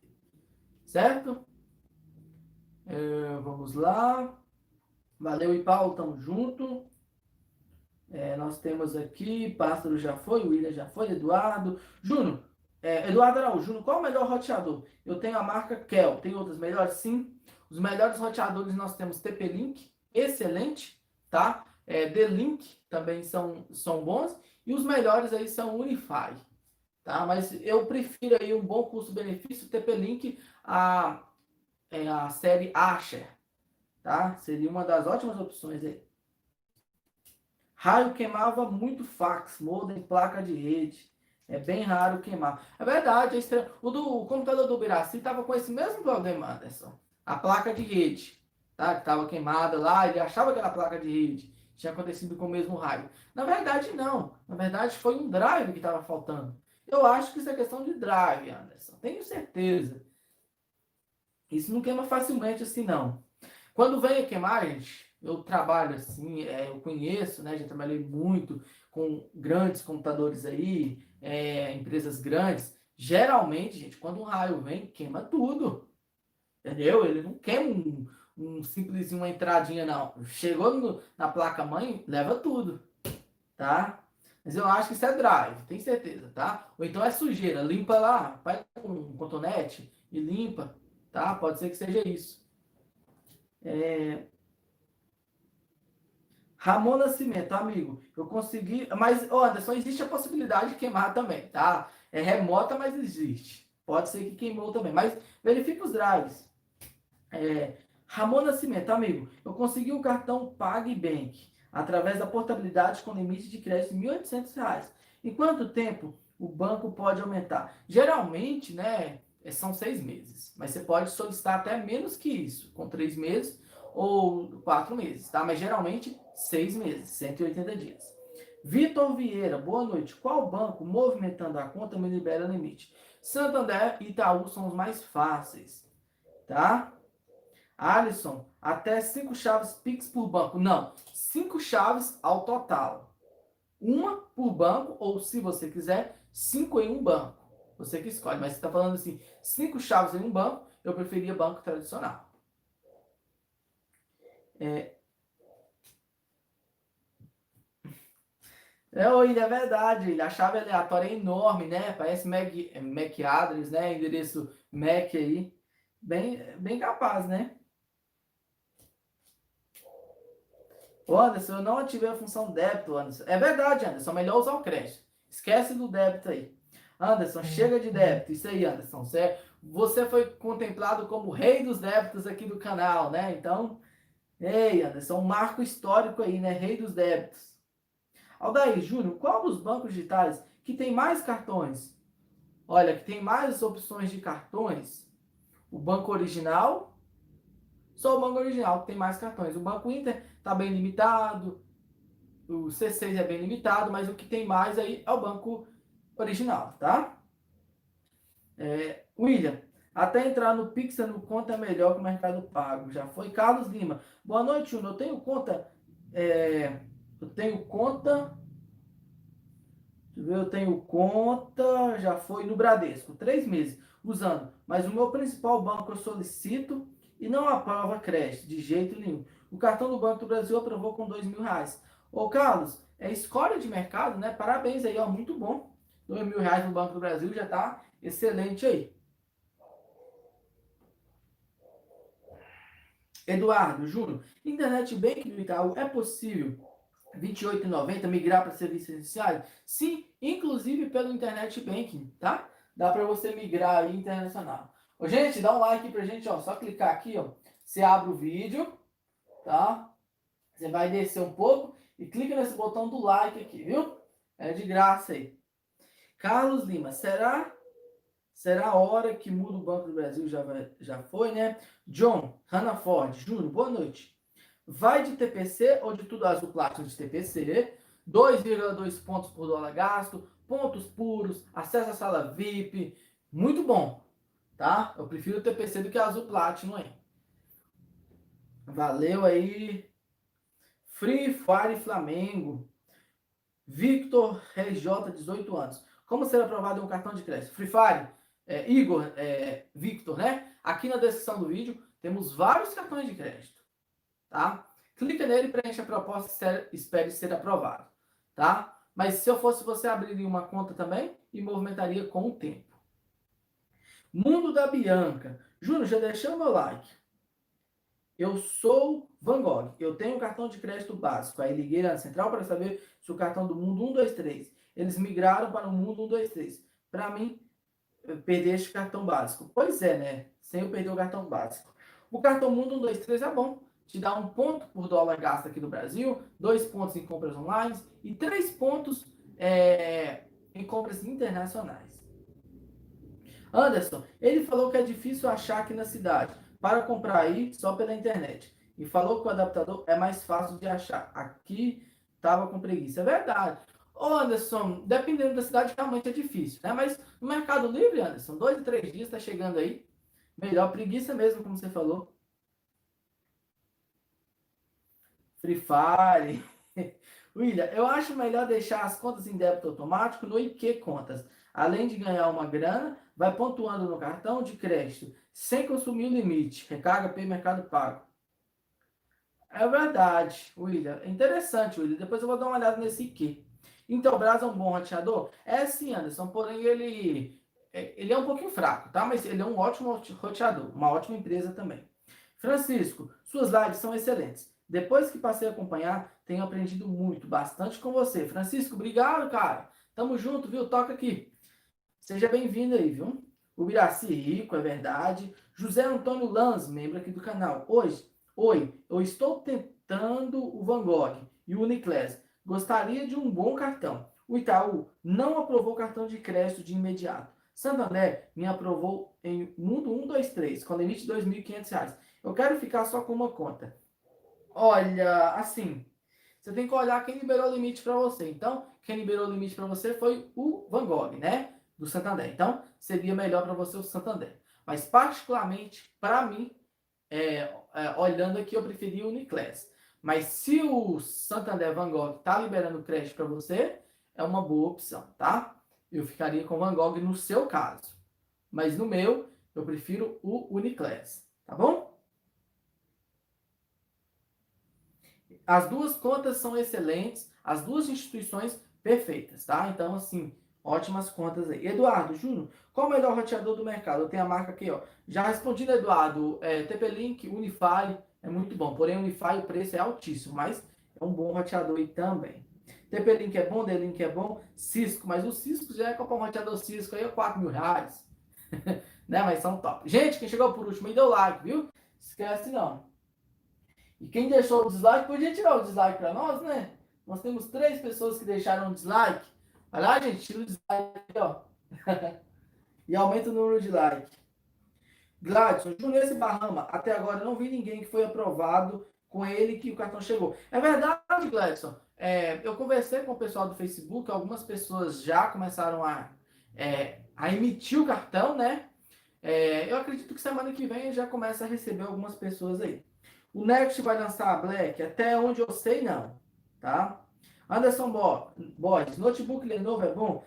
Speaker 1: certo? É, vamos lá. Valeu, e Paulo, tamo junto. É, nós temos aqui, Pássaro já foi, William já foi, Eduardo. Júnior, é, Eduardo Araújo, Júnior, qual o melhor roteador? Eu tenho a marca Kel, tem outras melhores? Sim. Os melhores roteadores nós temos TP-Link, excelente, tá? É, D-Link também são, são bons. E os melhores aí são Unify, tá? Mas eu prefiro aí um bom custo-benefício, TP-Link, a, é, a série Asher, tá? Seria uma das ótimas opções aí. Raio queimava muito fax, modem, placa de rede. É bem raro queimar. É verdade, é o, do, o computador do Biraci estava com esse mesmo problema, Anderson. A placa de rede, tá? Que estava queimada lá, ele achava que era placa de rede. Tinha acontecido com o mesmo raio. Na verdade, não. Na verdade, foi um drive que estava faltando. Eu acho que isso é questão de drive, Anderson. Tenho certeza. Isso não queima facilmente assim, não. Quando vem a queimar, gente, eu trabalho assim, é, eu conheço, né? Já trabalhei muito com grandes computadores aí, é, empresas grandes. Geralmente, gente, quando um raio vem, queima tudo. Entendeu? Ele não queima um, um simples uma entradinha, não. Chegou no, na placa mãe, leva tudo. Tá? Mas eu acho que isso é drive, tem certeza, tá? Ou então é sujeira, limpa lá, vai com um cotonete e limpa, tá? Pode ser que seja isso. É, Ramon Nascimento, amigo, eu consegui. Mas, oh Anderson, existe a possibilidade de queimar também, tá? É remota, mas existe. Pode ser que queimou também. Mas verifique os drives. É, Ramon Nascimento, amigo, eu consegui o um cartão PagBank através da portabilidade com limite de crédito de R$ 1.800. Em quanto tempo o banco pode aumentar? Geralmente, né, é, são seis meses. Mas você pode solicitar até menos que isso, com três meses ou quatro meses, tá? Mas geralmente seis meses, 180 dias. Vitor Vieira, boa noite. Qual banco movimentando a conta me libera limite? Santander e Itaú são os mais fáceis, tá? Alisson, até cinco chaves Pix por banco. Não, cinco chaves ao total. Uma por banco, ou se você quiser, cinco em um banco. Você que escolhe, mas você está falando assim, cinco chaves em um banco, eu preferia banco tradicional. É, É, William, é verdade. A chave aleatória é enorme, né? Parece MAC, MAC address, né? Endereço MAC aí. Bem, bem capaz, né? Ô, Anderson, eu não ativei a função débito, Anderson. É verdade, Anderson. Melhor usar o crédito. Esquece do débito aí. Anderson, chega de débito. Isso aí, Anderson. Você, você foi contemplado como rei dos débitos aqui do canal, né? Então, ei, Anderson, um marco histórico aí, né? Rei dos débitos. Aldair Júnior, qual dos bancos digitais que tem mais cartões? Olha, que tem mais opções de cartões. O Banco Original, só o Banco Original que tem mais cartões. O Banco Inter está bem limitado, o C6 é bem limitado, mas o que tem mais aí é o Banco Original, tá? É, William, até entrar no Pix no conta é melhor que o Mercado Pago. Já foi. Carlos Lima, boa noite, Uno. Eu tenho conta... É, eu tenho conta. Eu tenho conta, já foi no Bradesco, três meses usando. Mas o meu principal banco eu solicito e não aprova crédito, de jeito nenhum. O cartão do Banco do Brasil aprovou com dois mil reais. Ô Carlos, é escolha de mercado, né? Parabéns aí, ó, muito bom. Dois mil reais no Banco do Brasil já tá excelente aí. Eduardo Júnior, internet bank do Itaú é possível 28,90 migrar para serviços essenciais? Sim, inclusive pelo internet banking, tá? Dá para você migrar aí internacional. Ô, gente, dá um like pra gente, ó. Só clicar aqui, ó. Você abre o vídeo, tá? Você vai descer um pouco e clica nesse botão do like aqui, viu? É de graça aí. Carlos Lima, será será a hora que muda o Banco do Brasil? Já, vai, já foi, né? John, Hannah Ford, Júnior, boa noite vai de TPC ou de tudo azul Platinum de TPC, 2,2 pontos por dólar gasto, pontos puros, acesso à sala VIP, muito bom, tá? Eu prefiro o TPC do que azul Platinum aí. Valeu aí. Free Fire Flamengo. Victor RJ, 18 anos. Como ser aprovado um cartão de crédito? Free Fire, é, Igor, é, Victor, né? Aqui na descrição do vídeo temos vários cartões de crédito tá? Clica nele, preenche a proposta e espere ser aprovado, tá? Mas se eu fosse você, abriria uma conta também e movimentaria com o tempo. Mundo da Bianca. Júnior, já deixei o meu like. Eu sou Van Gogh. Eu tenho um cartão de crédito básico. Aí liguei na central para saber se o cartão do Mundo 123. Eles migraram para o Mundo 123. Para mim, perder este cartão básico. Pois é, né? Sem eu perder o cartão básico. O cartão Mundo 123 é bom te dá um ponto por dólar gasto aqui no Brasil, dois pontos em compras online e três pontos é, em compras internacionais. Anderson, ele falou que é difícil achar aqui na cidade para comprar aí só pela internet. E falou que o adaptador é mais fácil de achar. Aqui tava com preguiça. É verdade. Ô Anderson, dependendo da cidade, realmente é difícil, né? Mas no Mercado Livre, Anderson, dois e três dias está chegando aí. Melhor preguiça mesmo, como você falou. Free. (laughs) William, eu acho melhor deixar as contas em débito automático no IQ Contas. Além de ganhar uma grana, vai pontuando no cartão de crédito, sem consumir o limite. Recarga pelo Mercado Pago. É verdade, William. Interessante, William. Depois eu vou dar uma olhada nesse IQ. Intelbras é um bom roteador? É sim, Anderson, porém ele, é, ele é um pouquinho fraco, tá? Mas ele é um ótimo roteador, uma ótima empresa também. Francisco, suas lives são excelentes. Depois que passei a acompanhar, tenho aprendido muito, bastante com você. Francisco, obrigado, cara. Tamo junto, viu? Toca aqui. Seja bem-vindo aí, viu? O Biraci Rico, é verdade. José Antônio Lanz, membro aqui do canal. Hoje, oi, eu estou tentando o Van Gogh e o Uniclass. Gostaria de um bom cartão. O Itaú não aprovou cartão de crédito de imediato. Santander me aprovou em Mundo 123, com limite de R$ 2.500. Eu quero ficar só com uma conta. Olha, assim, você tem que olhar quem liberou o limite para você. Então, quem liberou o limite para você foi o Van Gogh, né? Do Santander. Então, seria melhor para você o Santander. Mas, particularmente, para mim, é, é, olhando aqui, eu preferi o Uniclass. Mas se o Santander Van Gogh está liberando crédito para você, é uma boa opção, tá? Eu ficaria com o Van Gogh no seu caso. Mas no meu, eu prefiro o Uniclass, tá bom? As duas contas são excelentes, as duas instituições perfeitas, tá? Então, assim, ótimas contas aí. Eduardo, Júnior, qual o melhor roteador do mercado? Eu tenho a marca aqui, ó. Já respondi, Eduardo. É, TP-Link, Unify, é muito bom. Porém, Unify, o preço é altíssimo, mas é um bom roteador aí também. TP-Link é bom, D-Link é bom, Cisco, mas o Cisco já é comprar um roteador Cisco aí é 4 mil reais. (laughs) né? Mas são top. Gente, quem chegou por último aí deu like, viu? Esquece não. E quem deixou o dislike, podia tirar o dislike para nós, né? Nós temos três pessoas que deixaram o dislike. Olha lá, gente, tira o dislike, ó. (laughs) e aumenta o número de like. Gladson, Júnior, esse Bahama, até agora não vi ninguém que foi aprovado com ele que o cartão chegou. É verdade, Gladson. É, eu conversei com o pessoal do Facebook, algumas pessoas já começaram a, é, a emitir o cartão, né? É, eu acredito que semana que vem já começa a receber algumas pessoas aí. O Next vai lançar a Black? Até onde eu sei, não. Tá? Anderson Borges, notebook Lenovo é bom?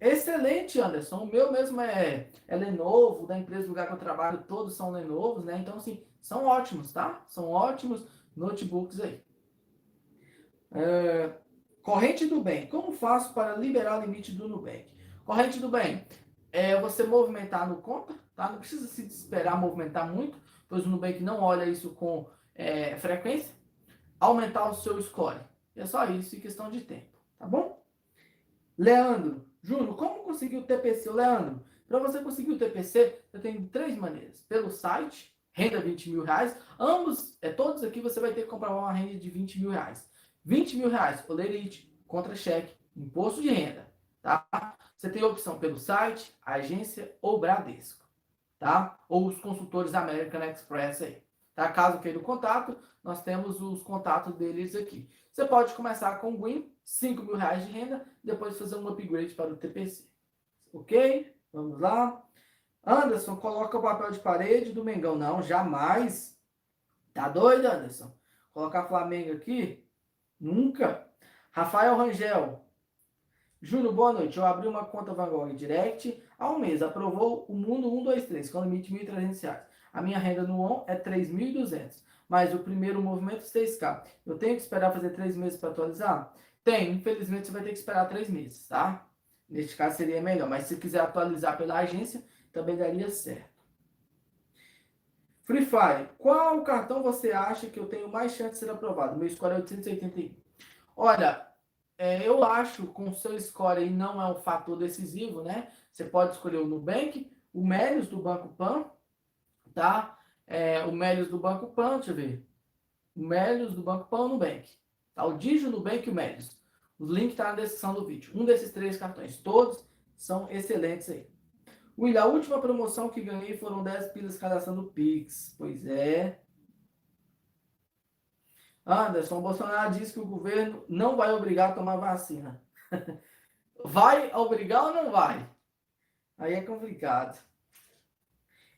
Speaker 1: Excelente, Anderson. O meu mesmo é, é Lenovo, da empresa do lugar que eu trabalho, todos são Lenovos, né? Então, assim, são ótimos, tá? São ótimos notebooks aí. É, corrente do bem. Como faço para liberar o limite do Nubank? Corrente do bem. É você movimentar no conta, tá? Não precisa se esperar movimentar muito, pois o Nubank não olha isso com é, frequência, aumentar o seu score. É só isso em questão de tempo, tá bom? Leandro, Júnior, como conseguir o TPC? Leandro, para você conseguir o TPC, você tem três maneiras. Pelo site, renda 20 mil reais. Ambos, é, todos aqui você vai ter que comprar uma renda de 20 mil reais. 20 mil reais, Olerite, contra-cheque, imposto de renda, tá? Você tem a opção pelo site, agência ou Bradesco, tá? Ou os consultores American Express aí. Tá? Caso queira o contato, nós temos os contatos deles aqui. Você pode começar com o Win, 5 mil reais de renda, depois fazer um upgrade para o TPC. Ok? Vamos lá. Anderson, coloca o papel de parede do Mengão. Não, jamais. Tá doido, Anderson? Colocar Flamengo aqui? Nunca. Rafael Rangel. Júnior, boa noite. Eu abri uma conta Van Direct há um mês. Aprovou o Mundo 123, com limite de R$ 1.300. A minha renda no ON é 3.200. Mas o primeiro movimento 6K. Eu tenho que esperar fazer três meses para atualizar? Tem. Infelizmente, você vai ter que esperar três meses, tá? Neste caso seria melhor. Mas se quiser atualizar pela agência, também daria certo. Free Fire. Qual cartão você acha que eu tenho mais chance de ser aprovado? Meu score é 881. Olha, é, eu acho com seu score aí não é um fator decisivo, né? Você pode escolher o Nubank, o Melios do Banco Pan, tá? É, o Melios do Banco Pan, deixa eu ver. O Melios do Banco Pan ou Nubank. Tá? O Digio, Nubank e o Melios. O link está na descrição do vídeo. Um desses três cartões, todos são excelentes aí. Will, a última promoção que ganhei foram 10 pilas cadastrando Pix. Pois é. Anderson, Bolsonaro disse que o governo não vai obrigar a tomar vacina. (laughs) vai obrigar ou não vai? Aí é complicado.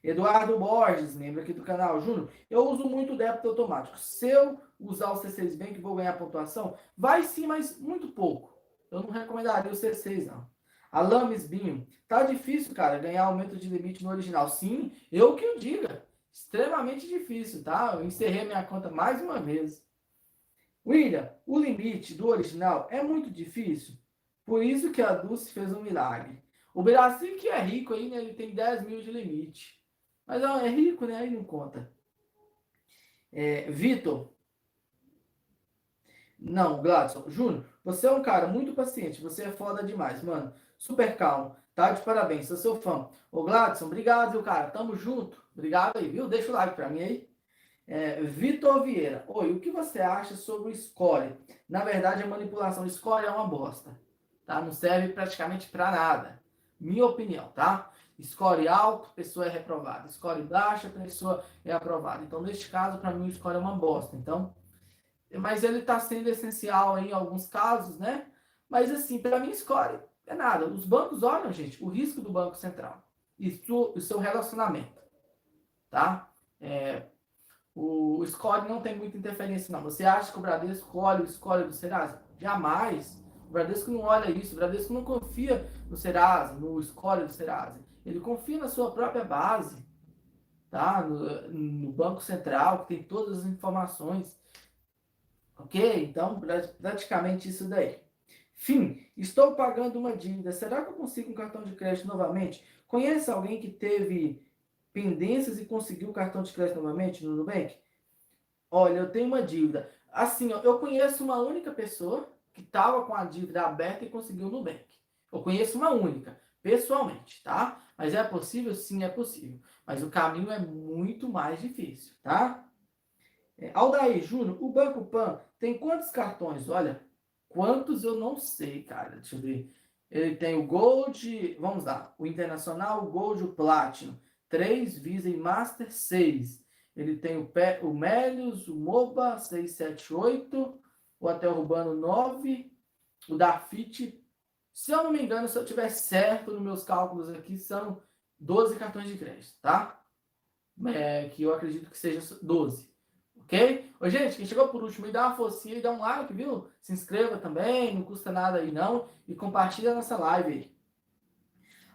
Speaker 1: Eduardo Borges, membro aqui do canal. Júnior, eu uso muito débito automático. Se eu usar o C6 Bank, vou ganhar pontuação? Vai sim, mas muito pouco. Eu não recomendaria o C6, não. Alames Binho, tá difícil, cara, ganhar aumento de limite no original. Sim, eu que o diga. Extremamente difícil, tá? Eu encerrei minha conta mais uma vez. William, o limite do original é muito difícil. Por isso que a Dulce fez um milagre. O Brasil que é rico aí, né? Ele tem 10 mil de limite. Mas ó, é rico, né? Aí não conta. É, Vitor. Não, Gladson. Júnior, você é um cara muito paciente. Você é foda demais, mano. Super calmo. Tá de parabéns. Sou seu fã. Ô, Gladson, obrigado, viu, cara? Tamo junto. Obrigado aí, viu? Deixa o like pra mim aí. É, Vitor Vieira. Oi, o que você acha sobre o score? Na verdade, a manipulação do score é uma bosta. Tá? Não serve praticamente para nada. Minha opinião, tá? Score alto, pessoa é reprovada. Score baixa, pessoa é aprovada. Então, neste caso, para mim, o score é uma bosta. Então, mas ele está sendo essencial em alguns casos, né? Mas, assim, para mim, score é nada. Os bancos olham, gente, o risco do Banco Central e o seu relacionamento, tá? É, o, o score não tem muita interferência, não. Você acha que o Bradesco olha o score do Serasa? Jamais. O Bradesco não olha isso. O Bradesco não confia no Serasa, no score do Serasa. Ele confia na sua própria base, tá? No, no Banco Central, que tem todas as informações. Ok? Então, praticamente isso daí. Fim. Estou pagando uma dívida. Será que eu consigo um cartão de crédito novamente? Conhece alguém que teve pendências e conseguiu o cartão de crédito novamente no Nubank? Olha, eu tenho uma dívida. Assim, ó, eu conheço uma única pessoa que estava com a dívida aberta e conseguiu no Nubank. Eu conheço uma única, pessoalmente, tá? Mas é possível? Sim, é possível. Mas o caminho é muito mais difícil, tá? É, Aldair Júnior, o Banco Pan tem quantos cartões? Olha, quantos eu não sei, cara. Deixa eu ver. Ele tem o Gold, vamos lá, o Internacional, o Gold, o Platinum. 3, Visa e Master 6. Ele tem o, Pe o Melius, o MOBA 678, o Hotel Urbano 9, o Dafit. Se eu não me engano, se eu tiver certo nos meus cálculos aqui, são 12 cartões de crédito, tá? É, que eu acredito que seja 12. Ok? Ô, gente, quem chegou por último, me dá uma forcinha e dá um like, viu? Se inscreva também, não custa nada aí não. E compartilha nossa live aí.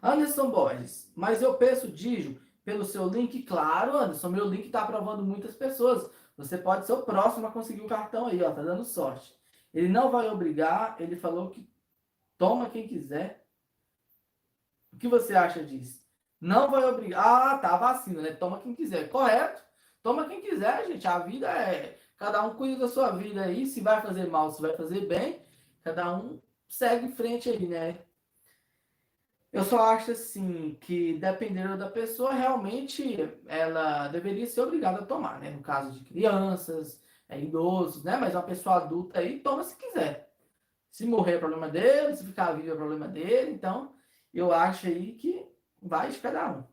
Speaker 1: Anderson Borges, mas eu peço Digio pelo seu link? Claro, Anderson, meu link está aprovando muitas pessoas. Você pode ser o próximo a conseguir o cartão aí, ó, tá dando sorte. Ele não vai obrigar, ele falou que toma quem quiser. O que você acha disso? Não vai obrigar. Ah, tá, vacina, né? Toma quem quiser. Correto? Toma quem quiser, gente. A vida é. Cada um cuida da sua vida aí. Se vai fazer mal, se vai fazer bem, cada um segue em frente aí, né? Eu só acho assim que dependendo da pessoa, realmente ela deveria ser obrigada a tomar, né? No caso de crianças, é, idosos, né? Mas uma pessoa adulta aí toma se quiser. Se morrer é problema dele, se ficar vivo é problema dele. Então, eu acho aí que vai de cada um.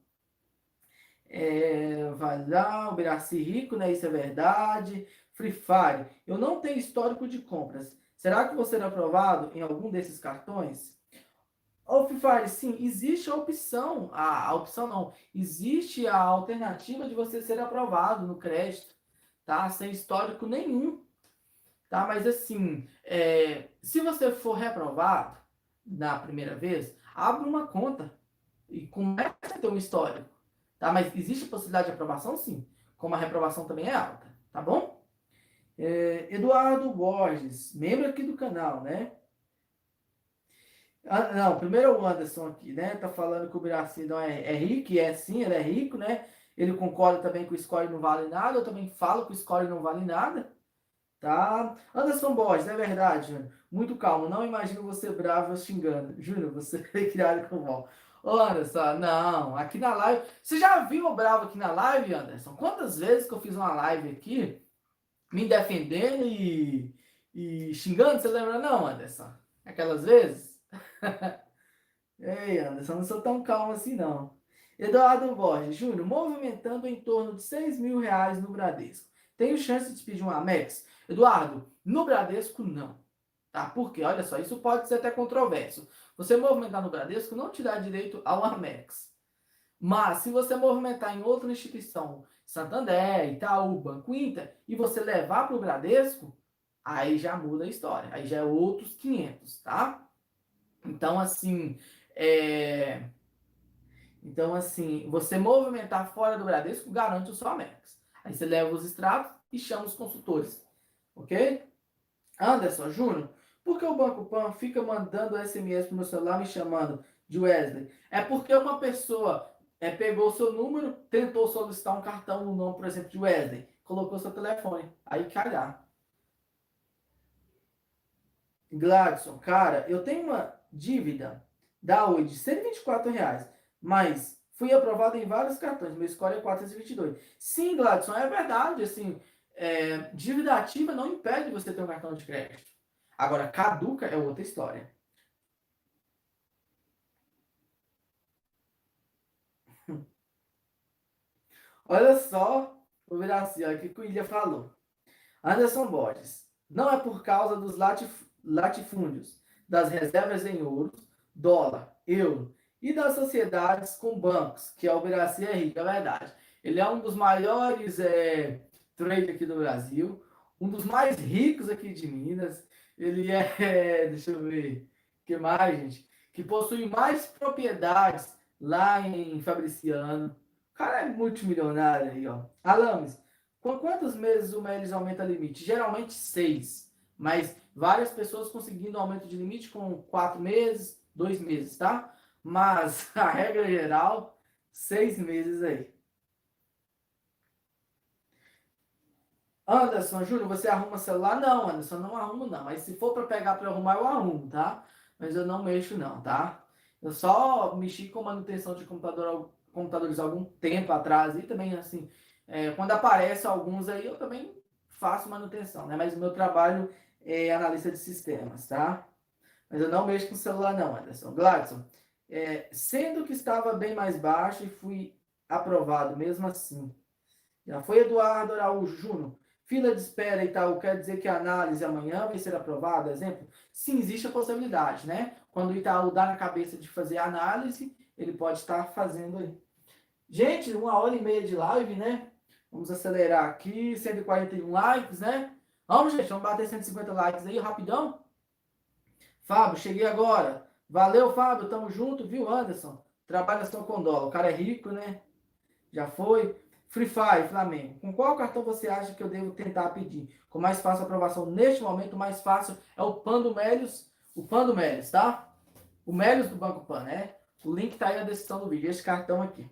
Speaker 1: É, vai lá, o Biraci rico, né? Isso é verdade. Free Fire. Eu não tenho histórico de compras. Será que você será aprovado em algum desses cartões? Ô, Free Fire, sim, existe a opção, a, a opção não, existe a alternativa de você ser aprovado no crédito, tá? Sem histórico nenhum, tá? Mas assim, é, se você for reprovado na primeira vez, abre uma conta e começa a ter um histórico. Tá? Mas existe possibilidade de aprovação? Sim. Como a reprovação também é alta, tá bom? É, Eduardo Borges, membro aqui do canal, né? Ah, não, primeiro é o Anderson aqui, né? Tá falando que o Biraci não é, é rico, é sim, ele é rico, né? Ele concorda também que o score não vale nada, eu também falo que o score não vale nada, tá? Anderson Borges, é verdade, Júnior. Muito calmo, não imagino você bravo xingando. Júnior, você (laughs) é criado com mal. Só, não, aqui na live. Você já viu o Bravo aqui na live, Anderson? Quantas vezes que eu fiz uma live aqui, me defendendo e, e xingando? Você lembra, não, Anderson? Aquelas vezes? (laughs) Ei, Anderson, não sou tão calmo assim, não. Eduardo Borges, Júnior, movimentando em torno de 6 mil reais no Bradesco. Tenho chance de pedir um Amex? Eduardo, no Bradesco, não. Tá? Porque, olha só, isso pode ser até controverso. Você movimentar no Bradesco não te dá direito ao Amex. Mas se você movimentar em outra instituição, Santander, Itaú, Banco Inter, e você levar para o Bradesco, aí já muda a história. Aí já é outros 500, tá? Então, assim, é... Então, assim, você movimentar fora do Bradesco garante o seu Amex. Aí você leva os extratos e chama os consultores. Ok? Anderson Júnior, por que o Banco Pan fica mandando SMS pro meu celular me chamando de Wesley? É porque uma pessoa é, pegou o seu número, tentou solicitar um cartão no nome, por exemplo, de Wesley, colocou seu telefone, aí calhar. Gladson, cara, eu tenho uma dívida da Oi de 124 reais, mas fui aprovado em vários cartões, meu score é 422. Sim, Gladson, é verdade, assim, é, dívida ativa não impede você ter um cartão de crédito. Agora, caduca é outra história. (laughs) Olha só o Viraci, olha o que o Ilha falou. Anderson Borges. Não é por causa dos latif latifúndios, das reservas em ouro, dólar, euro e das sociedades com bancos, que é o Viraci é é verdade. Ele é um dos maiores é, trade aqui do Brasil, um dos mais ricos aqui de Minas. Ele é, (laughs) deixa eu ver, o que mais, gente? Que possui mais propriedades lá em Fabriciano. O cara é multimilionário aí, ó. Alames, com quantos meses o Melis aumenta limite? Geralmente seis, mas várias pessoas conseguindo aumento de limite com quatro meses, dois meses, tá? Mas (laughs) a regra geral, seis meses aí. Anderson, Júnior, você arruma celular? Não, Anderson, não arrumo não. Mas se for para pegar para arrumar, eu arrumo, tá? Mas eu não mexo não, tá? Eu só mexi com manutenção de computador, computadores algum tempo atrás e também assim, é, quando aparece alguns aí, eu também faço manutenção, né? Mas o meu trabalho é analista de sistemas, tá? Mas eu não mexo com celular não, Anderson. Gladson, é, sendo que estava bem mais baixo e fui aprovado mesmo assim. Já foi Eduardo Araújo Júnior. Fila de espera e tal, quer dizer que a análise amanhã vai ser aprovada, exemplo? Sim, existe a possibilidade, né? Quando o Itaú dá na cabeça de fazer a análise, ele pode estar fazendo aí. Gente, uma hora e meia de live, né? Vamos acelerar aqui, 141 likes, né? Vamos, gente, vamos bater 150 likes aí, rapidão. Fábio, cheguei agora. Valeu, Fábio, tamo junto, viu, Anderson? Trabalha só com dólar. O cara é rico, né? Já foi. Free Fire, Flamengo. Com qual cartão você acha que eu devo tentar pedir? Com mais fácil aprovação neste momento, mais fácil é o Pando Melios, o Pando Melios, tá? O Melios do Banco Pan, né? O link tá aí na descrição do vídeo, esse cartão aqui.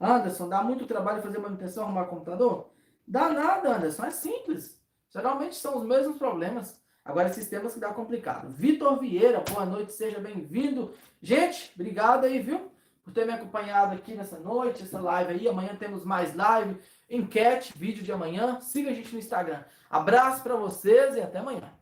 Speaker 1: Anderson, dá muito trabalho fazer manutenção, arrumar computador? Dá nada, Anderson, é simples. Geralmente são os mesmos problemas. Agora, sistemas que dá complicado. Vitor Vieira, boa noite, seja bem-vindo. Gente, obrigado aí, viu? por ter me acompanhado aqui nessa noite, essa live aí. Amanhã temos mais live, enquete, vídeo de amanhã. Siga a gente no Instagram. Abraço para vocês e até amanhã.